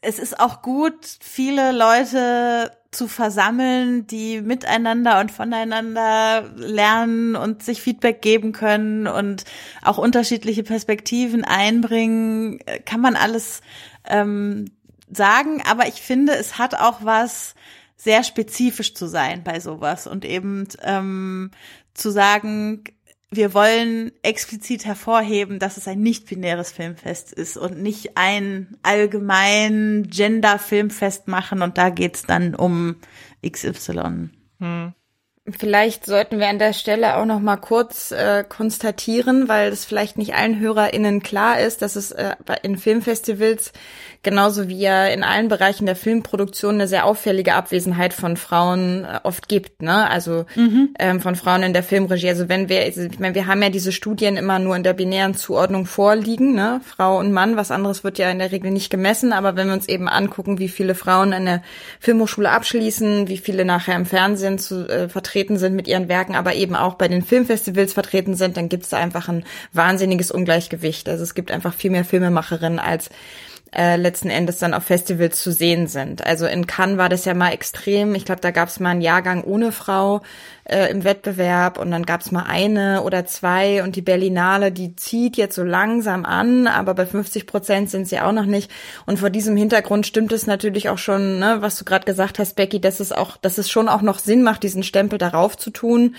es ist auch gut, viele Leute zu versammeln, die miteinander und voneinander lernen und sich Feedback geben können und auch unterschiedliche Perspektiven einbringen, kann man alles ähm, sagen. Aber ich finde, es hat auch was sehr spezifisch zu sein bei sowas und eben ähm, zu sagen, wir wollen explizit hervorheben, dass es ein nicht-binäres Filmfest ist und nicht ein allgemein Gender-Filmfest machen und da geht's dann um XY. Hm. Vielleicht sollten wir an der Stelle auch noch mal kurz äh, konstatieren, weil es vielleicht nicht allen HörerInnen klar ist, dass es äh, in Filmfestivals genauso wie ja in allen Bereichen der Filmproduktion eine sehr auffällige Abwesenheit von Frauen äh, oft gibt, ne? Also mhm. ähm, von Frauen in der Filmregie. Also wenn wir, also ich meine, wir haben ja diese Studien immer nur in der binären Zuordnung vorliegen, ne? Frau und Mann, was anderes wird ja in der Regel nicht gemessen, aber wenn wir uns eben angucken, wie viele Frauen an der Filmhochschule abschließen, wie viele nachher im Fernsehen zu, äh, vertreten sind mit ihren Werken, aber eben auch bei den Filmfestivals vertreten sind, dann gibt es da einfach ein wahnsinniges Ungleichgewicht. Also es gibt einfach viel mehr Filmemacherinnen als äh, letzten Endes dann auf Festivals zu sehen sind. Also in Cannes war das ja mal extrem. Ich glaube, da gab es mal einen Jahrgang ohne Frau äh, im Wettbewerb und dann gab es mal eine oder zwei und die Berlinale, die zieht jetzt so langsam an, aber bei 50 Prozent sind sie auch noch nicht. Und vor diesem Hintergrund stimmt es natürlich auch schon, ne, was du gerade gesagt hast, Becky, dass es auch, dass es schon auch noch Sinn macht, diesen Stempel darauf zu tun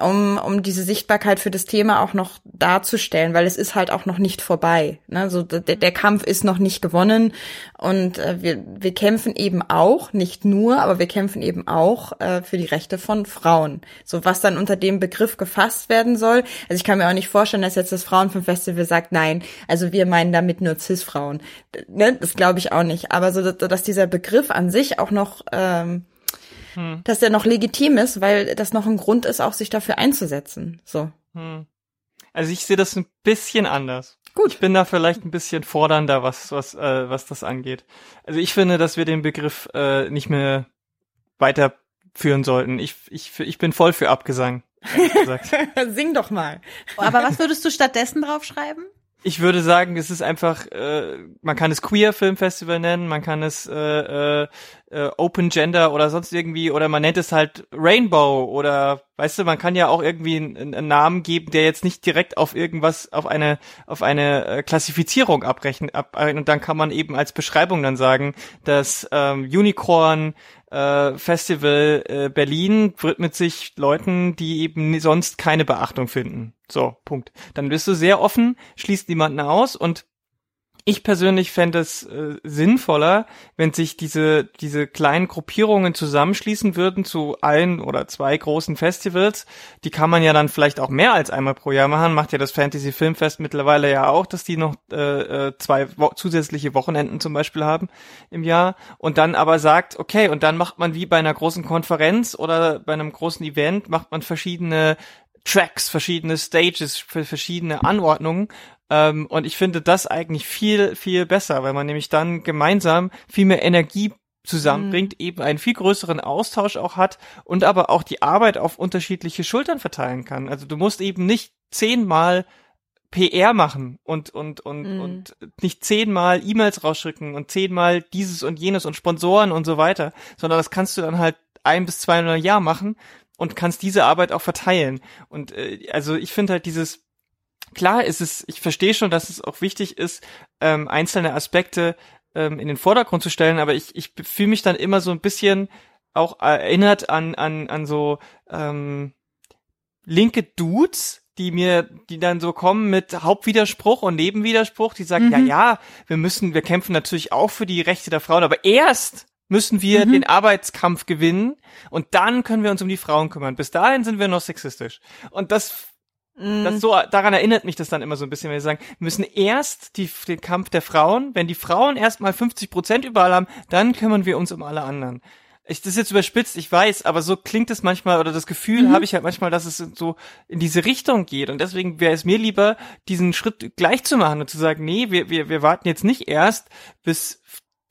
um, um diese Sichtbarkeit für das Thema auch noch darzustellen, weil es ist halt auch noch nicht vorbei. Ne? So, der, der Kampf ist noch nicht gewonnen und äh, wir, wir kämpfen eben auch, nicht nur, aber wir kämpfen eben auch äh, für die Rechte von Frauen. So was dann unter dem Begriff gefasst werden soll. Also ich kann mir auch nicht vorstellen, dass jetzt das Frauenfilmfestival sagt, nein, also wir meinen damit nur Cis-Frauen. Ne? Das glaube ich auch nicht. Aber so, dass dieser Begriff an sich auch noch ähm, hm. dass der noch legitim ist, weil das noch ein Grund ist, auch sich dafür einzusetzen. So. Hm. Also ich sehe das ein bisschen anders. Gut. Ich bin da vielleicht ein bisschen fordernder, was was äh, was das angeht. Also ich finde, dass wir den Begriff äh, nicht mehr weiterführen sollten. Ich ich ich bin voll für Abgesang. [LAUGHS] Sing doch mal. Aber was würdest du stattdessen draufschreiben? Ich würde sagen, es ist einfach, äh, man kann es Queer Film Festival nennen, man kann es äh, äh, äh, Open Gender oder sonst irgendwie, oder man nennt es halt Rainbow oder weißt du, man kann ja auch irgendwie einen, einen Namen geben, der jetzt nicht direkt auf irgendwas, auf eine, auf eine äh, Klassifizierung abrechnet, ab, und dann kann man eben als Beschreibung dann sagen, dass ähm, Unicorn äh, Festival äh, Berlin widmet sich Leuten, die eben sonst keine Beachtung finden. So, Punkt. Dann bist du sehr offen, schließt niemanden aus und ich persönlich fände es äh, sinnvoller, wenn sich diese, diese kleinen Gruppierungen zusammenschließen würden zu ein oder zwei großen Festivals. Die kann man ja dann vielleicht auch mehr als einmal pro Jahr machen. Macht ja das Fantasy Filmfest mittlerweile ja auch, dass die noch äh, äh zwei wo zusätzliche Wochenenden zum Beispiel haben im Jahr. Und dann aber sagt, okay, und dann macht man wie bei einer großen Konferenz oder bei einem großen Event, macht man verschiedene Tracks, verschiedene Stages, verschiedene Anordnungen. Ähm, und ich finde das eigentlich viel, viel besser, weil man nämlich dann gemeinsam viel mehr Energie zusammenbringt, mhm. eben einen viel größeren Austausch auch hat und aber auch die Arbeit auf unterschiedliche Schultern verteilen kann. Also du musst eben nicht zehnmal PR machen und und und mhm. und nicht zehnmal E-Mails rausschicken und zehnmal dieses und jenes und Sponsoren und so weiter, sondern das kannst du dann halt ein bis zweimal im Jahr machen und kannst diese Arbeit auch verteilen. Und äh, also ich finde halt dieses klar ist es, ich verstehe schon, dass es auch wichtig ist, ähm, einzelne Aspekte ähm, in den Vordergrund zu stellen, aber ich, ich fühle mich dann immer so ein bisschen auch erinnert an, an, an so ähm, linke Dudes, die mir, die dann so kommen mit Hauptwiderspruch und Nebenwiderspruch, die sagen, mhm. ja, ja, wir müssen, wir kämpfen natürlich auch für die Rechte der Frauen, aber erst müssen wir mhm. den Arbeitskampf gewinnen und dann können wir uns um die Frauen kümmern. Bis dahin sind wir noch sexistisch. Und das. Das so, daran erinnert mich das dann immer so ein bisschen, wenn wir sagen, wir müssen erst die, den Kampf der Frauen, wenn die Frauen erstmal 50 Prozent überall haben, dann kümmern wir uns um alle anderen. Ich, das ist jetzt überspitzt, ich weiß, aber so klingt es manchmal oder das Gefühl mhm. habe ich halt manchmal, dass es so in diese Richtung geht und deswegen wäre es mir lieber, diesen Schritt gleich zu machen und zu sagen, nee, wir, wir, wir warten jetzt nicht erst, bis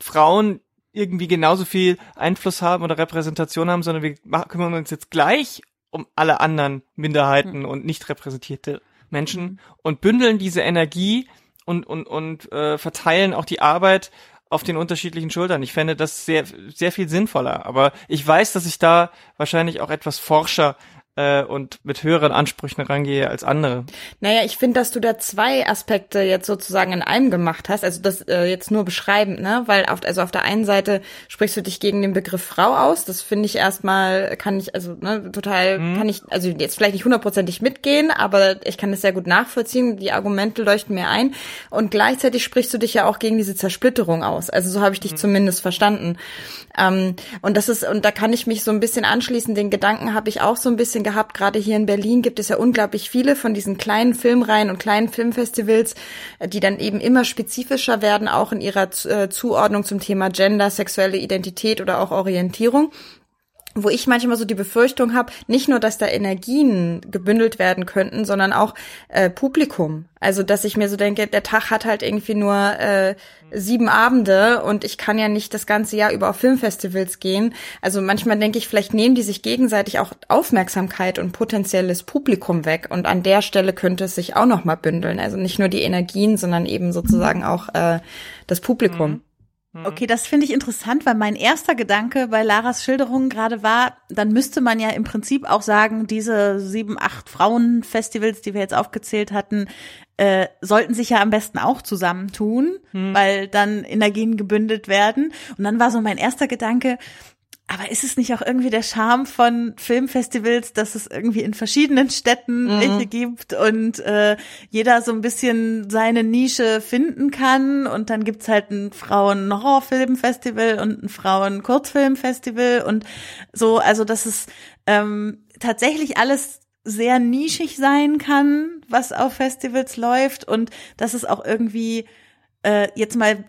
Frauen irgendwie genauso viel Einfluss haben oder Repräsentation haben, sondern wir kümmern uns jetzt gleich um alle anderen Minderheiten hm. und nicht repräsentierte Menschen mhm. und bündeln diese Energie und und und äh, verteilen auch die Arbeit auf den unterschiedlichen Schultern. Ich fände das sehr sehr viel sinnvoller. Aber ich weiß, dass ich da wahrscheinlich auch etwas forscher äh, und mit höheren Ansprüchen rangehe als andere. Naja, ich finde, dass du da zwei Aspekte jetzt sozusagen in einem gemacht hast, also das äh, jetzt nur beschreibend, ne? Weil auf, also auf der einen Seite sprichst du dich gegen den Begriff Frau aus, das finde ich erstmal, kann ich, also ne, total, hm. kann ich, also jetzt vielleicht nicht hundertprozentig mitgehen, aber ich kann das sehr gut nachvollziehen, die Argumente leuchten mir ein und gleichzeitig sprichst du dich ja auch gegen diese Zersplitterung aus, also so habe ich dich hm. zumindest verstanden. Ähm, und das ist, und da kann ich mich so ein bisschen anschließen, den Gedanken habe ich auch so ein bisschen gehabt, gerade hier in Berlin gibt es ja unglaublich viele von diesen kleinen Filmreihen und kleinen Filmfestivals, äh, die dann eben immer spezifischer werden, auch in ihrer äh, Zuordnung zum Thema Gender, sexuelle Identität oder auch Orientierung wo ich manchmal so die Befürchtung habe, nicht nur, dass da Energien gebündelt werden könnten, sondern auch äh, Publikum. Also, dass ich mir so denke, der Tag hat halt irgendwie nur äh, sieben Abende und ich kann ja nicht das ganze Jahr über auf Filmfestivals gehen. Also manchmal denke ich, vielleicht nehmen die sich gegenseitig auch Aufmerksamkeit und potenzielles Publikum weg und an der Stelle könnte es sich auch noch mal bündeln. Also nicht nur die Energien, sondern eben sozusagen auch äh, das Publikum. Mhm. Mhm. Okay, das finde ich interessant, weil mein erster Gedanke bei Laras Schilderungen gerade war, dann müsste man ja im Prinzip auch sagen, diese sieben, acht Frauenfestivals, die wir jetzt aufgezählt hatten, äh, sollten sich ja am besten auch zusammentun, hm. weil dann Energien gebündelt werden. Und dann war so mein erster Gedanke, aber ist es nicht auch irgendwie der Charme von Filmfestivals, dass es irgendwie in verschiedenen Städten mhm. welche gibt und äh, jeder so ein bisschen seine Nische finden kann und dann gibt's halt ein Frauen-Horrorfilmfestival und ein Frauen-Kurzfilmfestival und so, also dass es ähm, tatsächlich alles sehr nischig sein kann, was auf Festivals läuft und dass es auch irgendwie äh, jetzt mal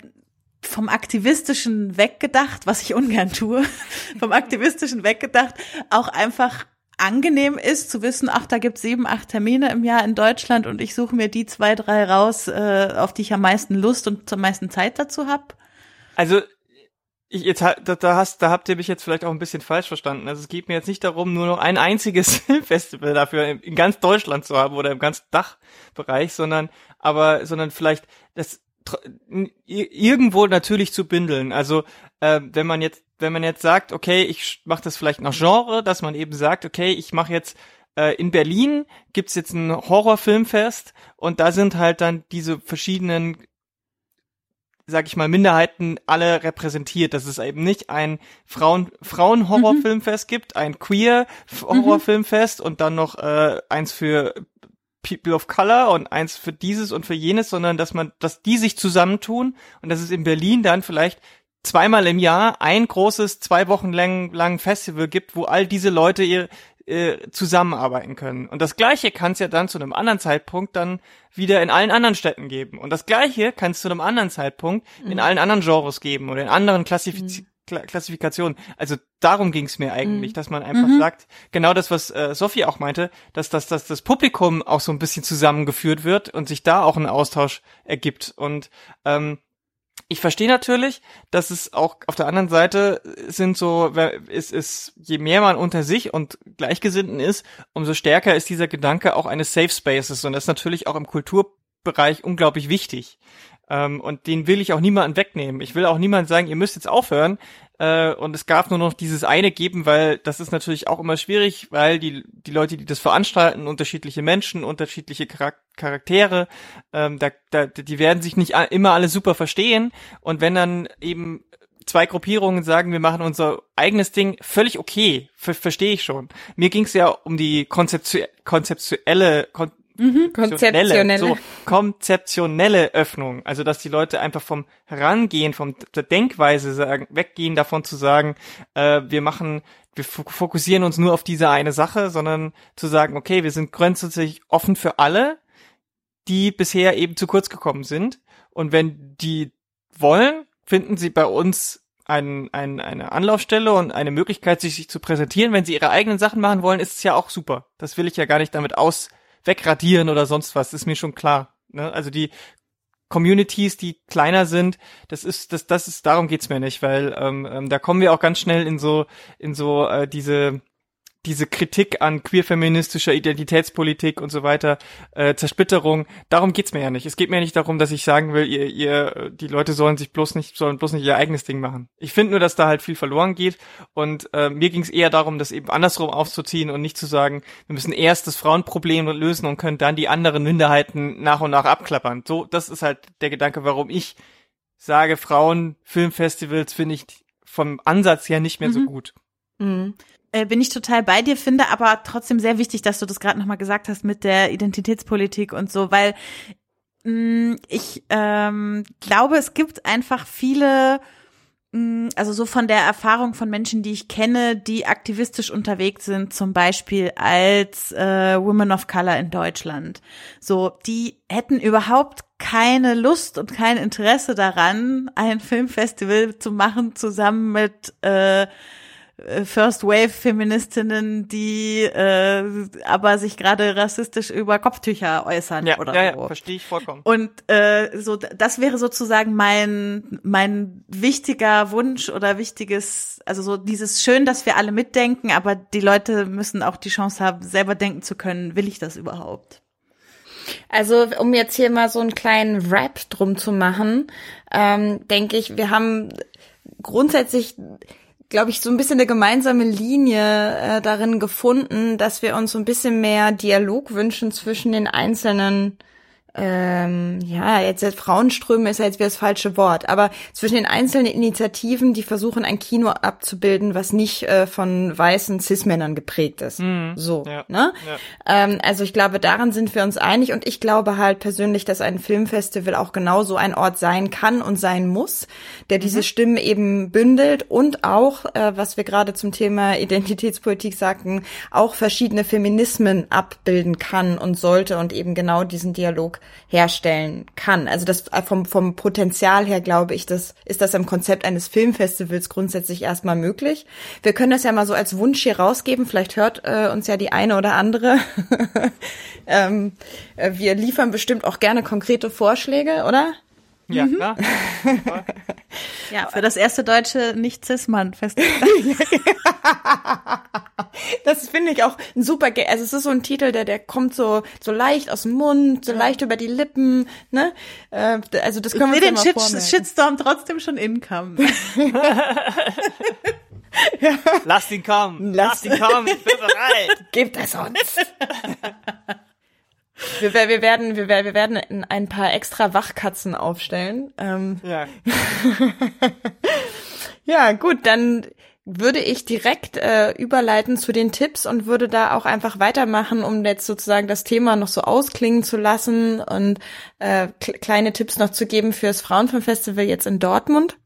vom aktivistischen weggedacht, was ich ungern tue, [LAUGHS] vom aktivistischen weggedacht, auch einfach angenehm ist zu wissen, ach, da gibt's sieben, acht Termine im Jahr in Deutschland und ich suche mir die zwei, drei raus, äh, auf die ich am meisten Lust und am meisten Zeit dazu habe. Also ich, jetzt da, da hast, da habt ihr mich jetzt vielleicht auch ein bisschen falsch verstanden. Also es geht mir jetzt nicht darum, nur noch ein einziges [LAUGHS] Festival dafür in, in ganz Deutschland zu haben oder im ganzen Dachbereich, sondern aber sondern vielleicht das irgendwo natürlich zu bindeln. Also äh, wenn man jetzt, wenn man jetzt sagt, okay, ich mache das vielleicht nach Genre, dass man eben sagt, okay, ich mache jetzt äh, in Berlin gibt's jetzt ein Horrorfilmfest und da sind halt dann diese verschiedenen sag ich mal, Minderheiten alle repräsentiert, dass es eben nicht ein Frauen Frauen-Horrorfilmfest mhm. gibt, ein Queer-Horrorfilmfest mhm. und dann noch äh, eins für People of Color und eins für dieses und für jenes, sondern dass man, dass die sich zusammentun und dass es in Berlin dann vielleicht zweimal im Jahr ein großes, zwei Wochen lang, lang Festival gibt, wo all diese Leute ihr, äh, zusammenarbeiten können. Und das Gleiche kann es ja dann zu einem anderen Zeitpunkt dann wieder in allen anderen Städten geben. Und das Gleiche kann es zu einem anderen Zeitpunkt in mhm. allen anderen Genres geben oder in anderen Klassifiz mhm. Klassifikation. Also darum ging es mir eigentlich, mhm. dass man einfach mhm. sagt, genau das, was äh, Sophie auch meinte, dass, dass, dass das Publikum auch so ein bisschen zusammengeführt wird und sich da auch ein Austausch ergibt. Und ähm, ich verstehe natürlich, dass es auch auf der anderen Seite sind so, es ist, je mehr man unter sich und Gleichgesinnten ist, umso stärker ist dieser Gedanke auch eines Safe Spaces. Und das ist natürlich auch im Kulturbereich unglaublich wichtig. Ähm, und den will ich auch niemanden wegnehmen. Ich will auch niemanden sagen, ihr müsst jetzt aufhören. Äh, und es darf nur noch dieses eine geben, weil das ist natürlich auch immer schwierig, weil die, die Leute, die das veranstalten, unterschiedliche Menschen, unterschiedliche Charaktere, ähm, da, da, die werden sich nicht immer alle super verstehen. Und wenn dann eben zwei Gruppierungen sagen, wir machen unser eigenes Ding, völlig okay, ver verstehe ich schon. Mir ging es ja um die konzeptu konzeptuelle, kon Mhm, konzeptionelle. So, konzeptionelle Öffnung. Also, dass die Leute einfach vom Herangehen, vom der Denkweise sagen, weggehen davon zu sagen, äh, wir machen, wir fokussieren uns nur auf diese eine Sache, sondern zu sagen, okay, wir sind grundsätzlich offen für alle, die bisher eben zu kurz gekommen sind. Und wenn die wollen, finden sie bei uns ein, ein, eine Anlaufstelle und eine Möglichkeit, sich, sich zu präsentieren. Wenn sie ihre eigenen Sachen machen wollen, ist es ja auch super. Das will ich ja gar nicht damit aus wegradieren oder sonst was, ist mir schon klar. Ne? Also die Communities, die kleiner sind, das ist, das, das ist, darum geht's mir nicht, weil ähm, ähm, da kommen wir auch ganz schnell in so, in so äh, diese diese Kritik an queer-feministischer Identitätspolitik und so weiter, äh, Zersplitterung, darum geht's mir ja nicht. Es geht mir nicht darum, dass ich sagen will, ihr, ihr, die Leute sollen sich bloß nicht, sollen bloß nicht ihr eigenes Ding machen. Ich finde nur, dass da halt viel verloren geht und äh, mir ging's eher darum, das eben andersrum aufzuziehen und nicht zu sagen, wir müssen erst das Frauenproblem lösen und können dann die anderen Minderheiten nach und nach abklappern. So, das ist halt der Gedanke, warum ich sage, Frauen, Filmfestivals finde ich vom Ansatz her nicht mehr mhm. so gut. Mhm. Äh, bin ich total bei dir, finde aber trotzdem sehr wichtig, dass du das gerade nochmal gesagt hast mit der Identitätspolitik und so, weil mh, mm, ich ähm, glaube, es gibt einfach viele mm, also so von der Erfahrung von Menschen, die ich kenne, die aktivistisch unterwegs sind, zum Beispiel als äh, Women of Color in Deutschland. So, die hätten überhaupt keine Lust und kein Interesse daran, ein Filmfestival zu machen zusammen mit äh, First Wave Feministinnen, die äh, aber sich gerade rassistisch über Kopftücher äußern ja, oder ja, so. Ja, verstehe ich vollkommen. Und äh, so das wäre sozusagen mein mein wichtiger Wunsch oder wichtiges, also so dieses schön, dass wir alle mitdenken, aber die Leute müssen auch die Chance haben, selber denken zu können, will ich das überhaupt? Also, um jetzt hier mal so einen kleinen Rap drum zu machen, ähm, denke ich, wir haben grundsätzlich glaube ich, so ein bisschen eine gemeinsame Linie äh, darin gefunden, dass wir uns so ein bisschen mehr Dialog wünschen zwischen den einzelnen ähm, ja, jetzt Frauenströme ist ja jetzt wieder das falsche Wort, aber zwischen den einzelnen Initiativen, die versuchen, ein Kino abzubilden, was nicht äh, von weißen Cis-Männern geprägt ist. Mhm. So, ja. ne? Ja. Ähm, also ich glaube, daran sind wir uns einig und ich glaube halt persönlich, dass ein Filmfestival auch genauso ein Ort sein kann und sein muss, der diese mhm. Stimmen eben bündelt und auch, äh, was wir gerade zum Thema Identitätspolitik sagten, auch verschiedene Feminismen abbilden kann und sollte und eben genau diesen Dialog herstellen kann. Also das äh, vom, vom Potenzial her glaube ich, das ist das im Konzept eines Filmfestivals grundsätzlich erstmal möglich. Wir können das ja mal so als Wunsch hier rausgeben. Vielleicht hört äh, uns ja die eine oder andere. [LAUGHS] ähm, äh, wir liefern bestimmt auch gerne konkrete Vorschläge, oder? Ja, mhm. klar. ja, für das erste deutsche Nicht-Cis-Mann-Festival. [LAUGHS] das finde ich auch ein super, also es ist so ein Titel, der, der kommt so, so leicht aus dem Mund, so leicht über die Lippen, ne? Äh, also das können ich wir uns den Shit Shitstorm trotzdem schon income. [LAUGHS] ja. Lass ihn kommen. Lass, Lass ihn kommen. Ich bin bereit. [LAUGHS] Gib das uns. Wir, wir, werden, wir, wir werden ein paar extra Wachkatzen aufstellen. Ähm. Ja. [LAUGHS] ja, gut, dann würde ich direkt äh, überleiten zu den Tipps und würde da auch einfach weitermachen, um jetzt sozusagen das Thema noch so ausklingen zu lassen und äh, kleine Tipps noch zu geben fürs Frauenfilmfestival jetzt in Dortmund.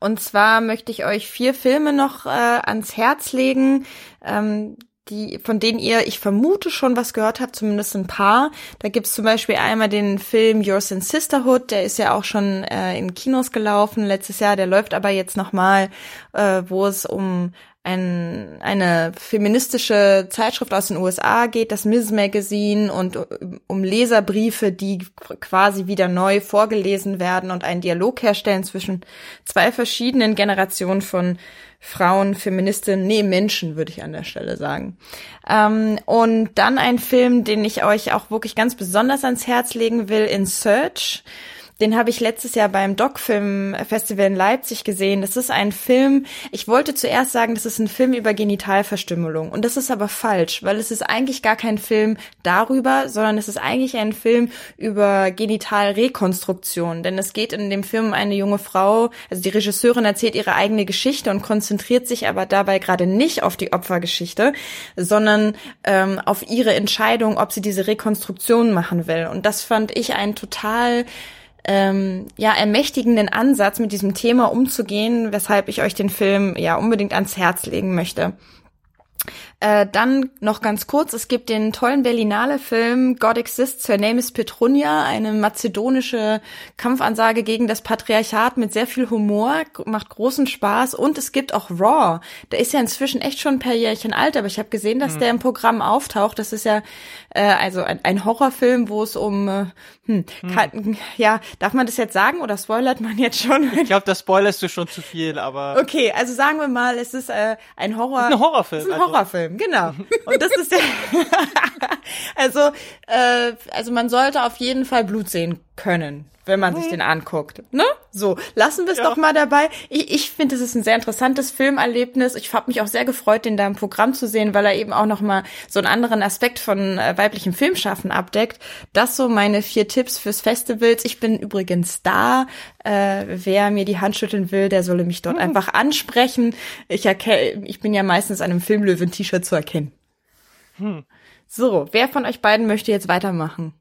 Und zwar möchte ich euch vier Filme noch äh, ans Herz legen, ähm, die, von denen ihr, ich vermute, schon was gehört habt, zumindest ein paar. Da gibt's zum Beispiel einmal den Film Yours in Sisterhood, der ist ja auch schon äh, in Kinos gelaufen letztes Jahr, der läuft aber jetzt nochmal, äh, wo es um ein, eine feministische Zeitschrift aus den USA geht, das Ms. Magazine, und um Leserbriefe, die quasi wieder neu vorgelesen werden und einen Dialog herstellen zwischen zwei verschiedenen Generationen von Frauen, Feministinnen, nee, Menschen, würde ich an der Stelle sagen. Ähm, und dann ein Film, den ich euch auch wirklich ganz besonders ans Herz legen will, In Search. Den habe ich letztes Jahr beim Doc-Film Festival in Leipzig gesehen. Das ist ein Film, ich wollte zuerst sagen, das ist ein Film über Genitalverstümmelung. Und das ist aber falsch, weil es ist eigentlich gar kein Film darüber, sondern es ist eigentlich ein Film über Genitalrekonstruktion. Denn es geht in dem Film um eine junge Frau, also die Regisseurin erzählt ihre eigene Geschichte und konzentriert sich aber dabei gerade nicht auf die Opfergeschichte, sondern ähm, auf ihre Entscheidung, ob sie diese Rekonstruktion machen will. Und das fand ich ein total ähm, ja ermächtigenden Ansatz, mit diesem Thema umzugehen, weshalb ich euch den Film ja unbedingt ans Herz legen möchte. Äh, dann noch ganz kurz, es gibt den tollen Berlinale-Film God Exists, Her Name is Petronia, eine mazedonische Kampfansage gegen das Patriarchat mit sehr viel Humor, macht großen Spaß und es gibt auch Raw. Der ist ja inzwischen echt schon ein paar Jährchen alt, aber ich habe gesehen, dass mhm. der im Programm auftaucht. Das ist ja äh, also ein, ein Horrorfilm, wo es um äh, hm, hm. Kann, ja, darf man das jetzt sagen oder spoilert man jetzt schon? Ich glaube, das spoilerst du schon zu viel, aber Okay, also sagen wir mal, es ist äh, ein Horror ist ein Horrorfilm. Ist ein also. Horrorfilm, genau. Und das ist der [LAUGHS] Also äh, also man sollte auf jeden Fall Blut sehen können wenn man sich mhm. den anguckt. Ne? So, lassen wir es ja. doch mal dabei. Ich, ich finde, es ist ein sehr interessantes Filmerlebnis. Ich habe mich auch sehr gefreut, den da im Programm zu sehen, weil er eben auch noch mal so einen anderen Aspekt von äh, weiblichem Filmschaffen abdeckt. Das so meine vier Tipps fürs Festivals. Ich bin übrigens da. Äh, wer mir die Hand schütteln will, der solle mich dort mhm. einfach ansprechen. Ich, erkenne, ich bin ja meistens an einem Filmlöwen-T-Shirt zu erkennen. Hm. So, wer von euch beiden möchte jetzt weitermachen?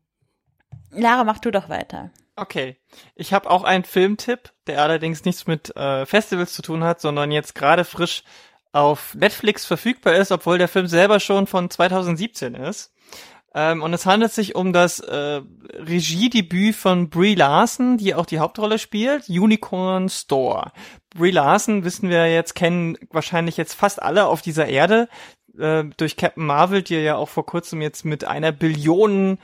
Lara, mach du doch weiter. Okay. Ich habe auch einen Filmtipp, der allerdings nichts mit äh, Festivals zu tun hat, sondern jetzt gerade frisch auf Netflix verfügbar ist, obwohl der Film selber schon von 2017 ist. Ähm, und es handelt sich um das äh, Regiedebüt von Brie Larson, die auch die Hauptrolle spielt, Unicorn Store. Brie Larson, wissen wir jetzt, kennen wahrscheinlich jetzt fast alle auf dieser Erde äh, durch Captain Marvel, die ja auch vor kurzem jetzt mit einer Billion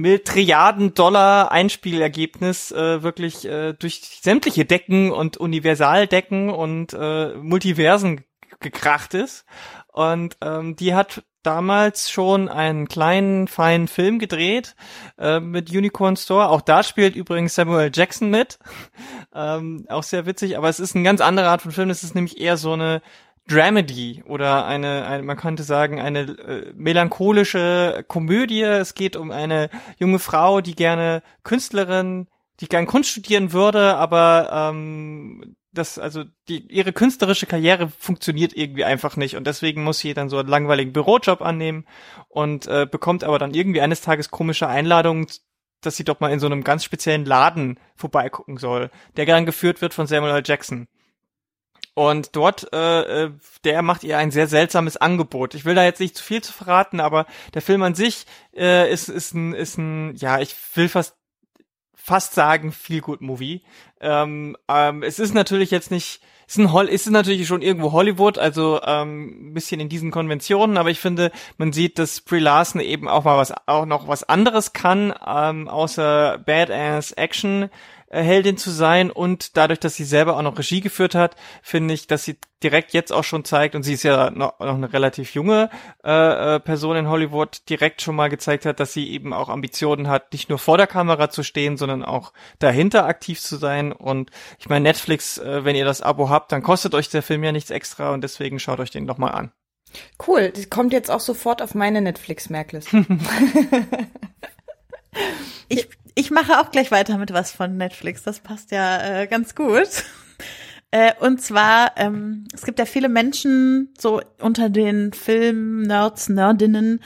Milliarden Dollar Einspielergebnis äh, wirklich äh, durch sämtliche Decken und Universaldecken und äh, Multiversen gekracht ist. Und ähm, die hat damals schon einen kleinen, feinen Film gedreht äh, mit Unicorn Store. Auch da spielt übrigens Samuel Jackson mit. [LAUGHS] ähm, auch sehr witzig, aber es ist eine ganz andere Art von Film. Es ist nämlich eher so eine Dramedy oder eine, eine man könnte sagen, eine äh, melancholische Komödie. Es geht um eine junge Frau, die gerne Künstlerin, die gern Kunst studieren würde, aber ähm, das, also die, ihre künstlerische Karriere funktioniert irgendwie einfach nicht und deswegen muss sie dann so einen langweiligen Bürojob annehmen und äh, bekommt aber dann irgendwie eines Tages komische Einladungen, dass sie doch mal in so einem ganz speziellen Laden vorbeigucken soll, der gern geführt wird von Samuel L. Jackson. Und dort, äh, äh, der macht ihr ein sehr seltsames Angebot. Ich will da jetzt nicht zu viel zu verraten, aber der Film an sich äh, ist, ist ein, ist ein, ja, ich will fast fast sagen, viel gut Movie. Ähm, ähm, es ist natürlich jetzt nicht, ist ein Hol ist natürlich schon irgendwo Hollywood, also ähm, ein bisschen in diesen Konventionen, aber ich finde, man sieht, dass Brie Larson eben auch mal was, auch noch was anderes kann, ähm, außer Badass Action Heldin zu sein und dadurch, dass sie selber auch noch Regie geführt hat, finde ich, dass sie direkt jetzt auch schon zeigt und sie ist ja noch, noch eine relativ junge äh, äh, Person in Hollywood, direkt schon mal gezeigt hat, dass sie eben auch Ambitionen hat, nicht nur vor der Kamera zu stehen, sondern auch dahinter aktiv zu sein. Und ich meine, Netflix, äh, wenn ihr das Abo habt, dann kostet euch der Film ja nichts extra und deswegen schaut euch den doch mal an. Cool, das kommt jetzt auch sofort auf meine Netflix-Merkliste. [LAUGHS] [LAUGHS] ich ich mache auch gleich weiter mit was von Netflix. Das passt ja äh, ganz gut. [LAUGHS] Äh, und zwar, ähm, es gibt ja viele Menschen so unter den Film-Nerds, Nerdinnen,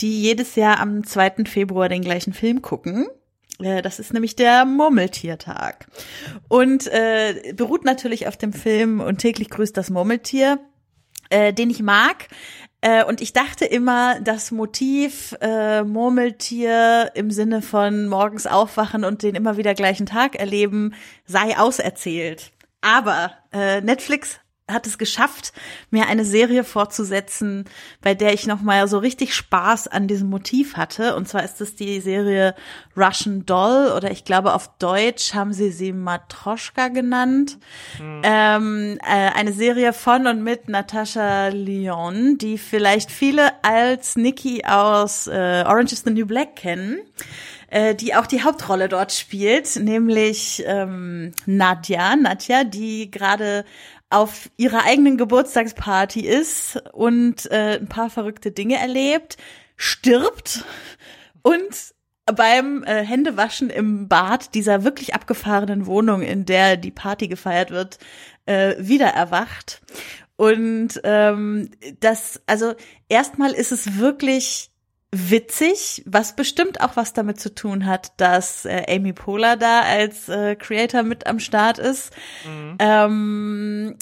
die jedes Jahr am 2. Februar den gleichen Film gucken. Äh, das ist nämlich der Murmeltiertag. Und äh, beruht natürlich auf dem Film Und täglich grüßt das Murmeltier, äh, den ich mag. Äh, und ich dachte immer, das Motiv äh, Murmeltier im Sinne von morgens aufwachen und den immer wieder gleichen Tag erleben sei auserzählt. Aber äh, Netflix hat es geschafft, mir eine Serie fortzusetzen, bei der ich noch mal so richtig Spaß an diesem Motiv hatte. Und zwar ist es die Serie Russian Doll oder ich glaube auf Deutsch haben sie sie Matroschka genannt. Mhm. Ähm, äh, eine Serie von und mit Natascha Lyon, die vielleicht viele als Nikki aus äh, Orange is the New Black kennen äh, die auch die Hauptrolle dort spielt, nämlich ähm, Nadja, Nadja, die gerade auf ihrer eigenen Geburtstagsparty ist und äh, ein paar verrückte Dinge erlebt, stirbt und beim äh, Händewaschen im Bad dieser wirklich abgefahrenen Wohnung, in der die Party gefeiert wird, äh, wieder erwacht. Und ähm, das, also erstmal ist es wirklich witzig, was bestimmt auch was damit zu tun hat, dass äh, Amy Poehler da als äh, Creator mit am Start ist. Mhm. Ähm,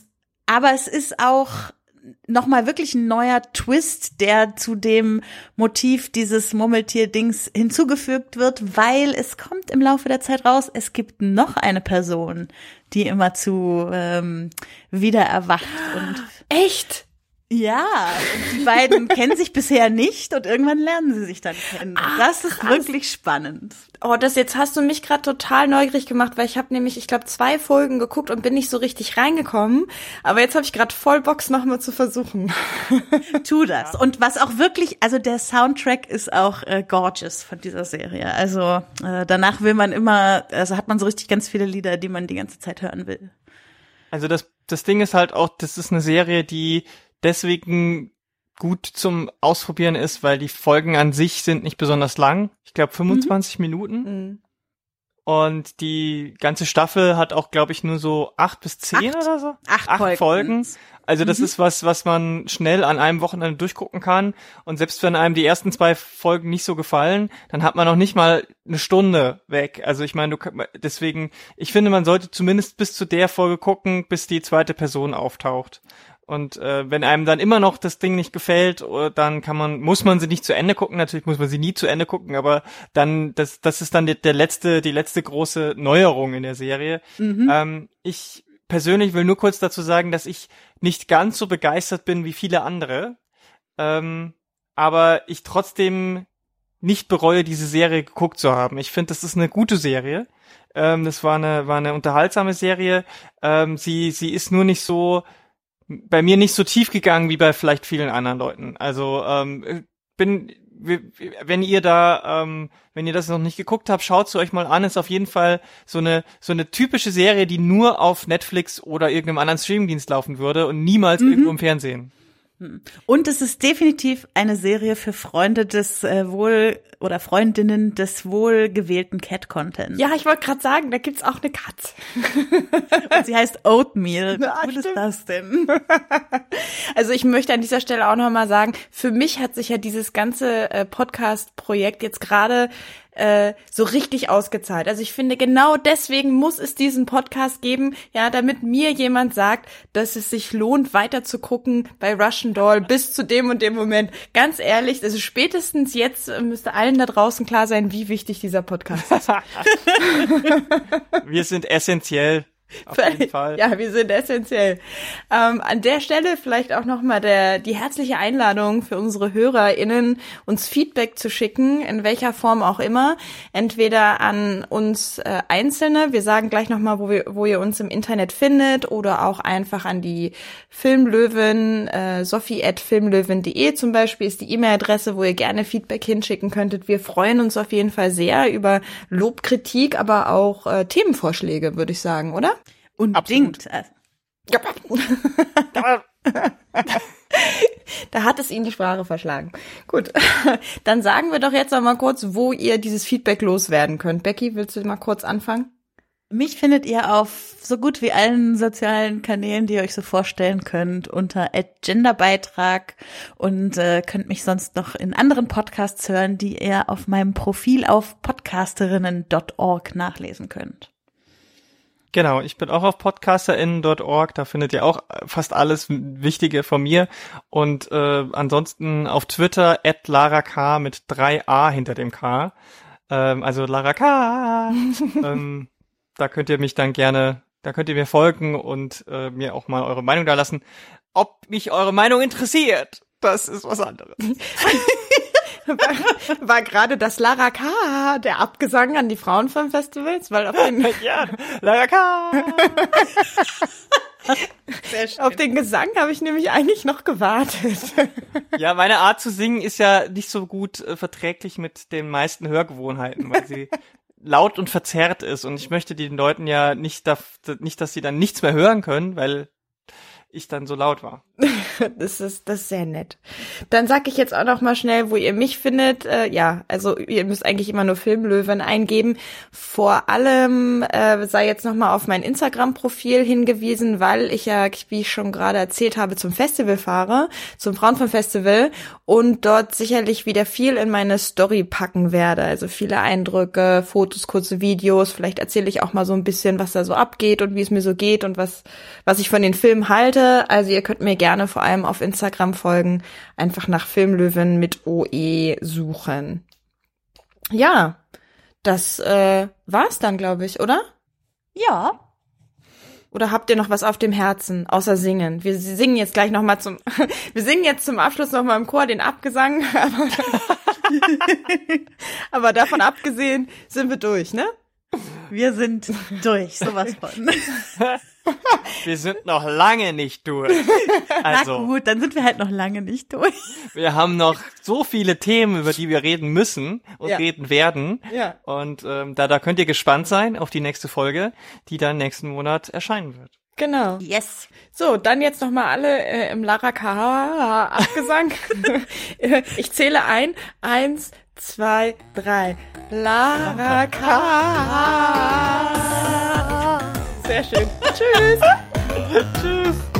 aber es ist auch nochmal wirklich ein neuer Twist, der zu dem Motiv dieses Murmeltier-Dings hinzugefügt wird, weil es kommt im Laufe der Zeit raus, es gibt noch eine Person, die immer zu ähm, wieder erwacht und Echt? Ja, die beiden [LAUGHS] kennen sich bisher nicht und irgendwann lernen sie sich dann kennen. Ach, das ist krass. wirklich spannend. Oh, das jetzt hast du mich gerade total neugierig gemacht, weil ich habe nämlich, ich glaube, zwei Folgen geguckt und bin nicht so richtig reingekommen. Aber jetzt habe ich gerade voll Box nochmal zu versuchen. [LAUGHS] Tu das. Und was auch wirklich, also der Soundtrack ist auch äh, gorgeous von dieser Serie. Also äh, danach will man immer, also hat man so richtig ganz viele Lieder, die man die ganze Zeit hören will. Also das, das Ding ist halt auch, das ist eine Serie, die deswegen gut zum Ausprobieren ist, weil die Folgen an sich sind nicht besonders lang. Ich glaube 25 Minuten. Mhm. Und die ganze Staffel hat auch, glaube ich, nur so acht bis zehn Acht. oder so. Acht Folgen. Folgen. Also das Mhm. ist was, was man schnell an einem Wochenende durchgucken kann. Und selbst wenn einem die ersten zwei Folgen nicht so gefallen, dann hat man noch nicht mal eine Stunde weg. Also ich meine, du deswegen, ich finde, man sollte zumindest bis zu der Folge gucken, bis die zweite Person auftaucht. Und äh, wenn einem dann immer noch das Ding nicht gefällt, oder dann kann man, muss man sie nicht zu Ende gucken. Natürlich muss man sie nie zu Ende gucken, aber dann, das, das ist dann der, der letzte, die letzte große Neuerung in der Serie. Mhm. Ähm, ich persönlich will nur kurz dazu sagen, dass ich nicht ganz so begeistert bin wie viele andere, ähm, aber ich trotzdem nicht bereue, diese Serie geguckt zu haben. Ich finde, das ist eine gute Serie. Ähm, das war eine, war eine unterhaltsame Serie. Ähm, sie, sie ist nur nicht so, bei mir nicht so tief gegangen wie bei vielleicht vielen anderen Leuten. Also ähm, bin, wenn ihr da, ähm, wenn ihr das noch nicht geguckt habt, schaut es euch mal an. Ist auf jeden Fall so eine so eine typische Serie, die nur auf Netflix oder irgendeinem anderen Streamingdienst laufen würde und niemals irgendwo im Fernsehen. Und es ist definitiv eine Serie für Freunde des äh, wohl oder Freundinnen des wohlgewählten Cat-Contents. Ja, ich wollte gerade sagen, da gibt's auch eine Katze. [LAUGHS] Und sie heißt Oatmeal. Wie Ja, cool ist stimmt. das denn? [LAUGHS] Also ich möchte an dieser Stelle auch nochmal sagen, für mich hat sich ja dieses ganze äh, Podcast-Projekt jetzt gerade äh, so richtig ausgezahlt. Also ich finde, genau deswegen muss es diesen Podcast geben, ja, damit mir jemand sagt, dass es sich lohnt, weiter zu gucken bei Russian Doll bis zu dem und dem Moment. Ganz ehrlich, also spätestens jetzt äh, müsste allen da draußen klar sein, wie wichtig dieser Podcast ist. [LAUGHS] Wir sind essentiell. [LAUGHS] Auf jeden Fall. Ja, wir sind essentiell. Ähm, an der Stelle vielleicht auch nochmal der, die herzliche Einladung für unsere HörerInnen, uns Feedback zu schicken, in welcher Form auch immer. Entweder an uns äh, Einzelne, wir sagen gleich nochmal, wo, wir, wo ihr uns im Internet findet, oder auch einfach an die Filmlöwen, äh, sophie.filmlöwen.de zum Beispiel ist die E-Mail-Adresse, wo ihr gerne Feedback hinschicken könntet. Wir freuen uns auf jeden Fall sehr über Lob, Kritik, aber auch äh, Themenvorschläge, würde ich sagen, oder? Unbedingt. [LAUGHS] Da hat es Ihnen die Sprache verschlagen. Gut, [LAUGHS] dann sagen wir doch jetzt noch mal kurz, wo ihr dieses Feedback loswerden könnt. Becky, willst du mal kurz anfangen? Mich findet ihr auf so gut wie allen sozialen Kanälen, die ihr euch so vorstellen könnt, unter @genderbeitrag und äh, könnt mich sonst noch in anderen Podcasts hören, die ihr auf meinem Profil auf podcasterinnen.org nachlesen könnt. Genau, ich bin auch auf podcasterinnen.org, da findet ihr auch fast alles Wichtige von mir. Und äh, ansonsten auf Twitter at Lara K mit drei A hinter dem K. Ähm, also Lara K. [LAUGHS] ähm, da könnt ihr mich dann gerne, da könnt ihr mir folgen und äh, mir auch mal eure Meinung da lassen. Ob mich eure Meinung interessiert, das ist was anderes. [LAUGHS] War, [LAUGHS] war gerade das Lara K. der Abgesang an die Frauenfilmfestivals, weil auf den, [LAUGHS] ja, Lara K. [LAUGHS] Sehr schön. auf den Gesang habe ich nämlich eigentlich noch gewartet. Ja, meine Art zu singen ist ja nicht so gut äh, verträglich mit den meisten Hörgewohnheiten, weil sie laut und verzerrt ist. Und ich möchte den Leuten ja nicht, da, nicht, dass sie dann nichts mehr hören können, weil ich dann so laut war. [LAUGHS] Das ist, das ist sehr nett. Dann sag ich jetzt auch noch mal schnell, wo ihr mich findet. Äh, ja, also ihr müsst eigentlich immer nur Filmlöwen eingeben. Vor allem äh, sei jetzt noch mal auf mein Instagram-Profil hingewiesen, weil ich ja, wie ich schon gerade erzählt habe, zum Festival fahre, zum Frauenfilmfestival und dort sicherlich wieder viel in meine Story packen werde. Also viele Eindrücke, Fotos, kurze Videos. Vielleicht erzähle ich auch mal so ein bisschen, was da so abgeht und wie es mir so geht und was, was ich von den Filmen halte. Seite. Also ihr könnt mir gerne vor allem auf Instagram folgen. Einfach nach Filmlöwen mit OE suchen. Ja, das äh, war's dann, glaube ich, oder? Ja. Oder habt ihr noch was auf dem Herzen, außer singen? Wir singen jetzt gleich noch mal zum, [LAUGHS] wir singen jetzt zum Abschluss noch mal im Chor den Abgesang. [LAUGHS] Aber, aber davon abgesehen sind wir durch, ne? Wir sind durch, sowas von. [LAUGHS] [LAUGHS] Wir sind noch lange nicht durch. [LAUGHS] Also, Na gut, dann sind wir halt noch lange nicht durch. wir haben noch so viele Themen, über die wir reden müssen und Ja. reden werden. Ja. Und ähm, da, da könnt ihr gespannt sein auf die nächste Folge, die dann nächsten Monat erscheinen wird. Genau. Yes. So, dann jetzt noch mal alle äh, im Lara K Abgesang. [LAUGHS] ich zähle ein. Eins, zwei, drei. Lara K. Sehr schön. Tschüss. [LAUGHS] Tschüss.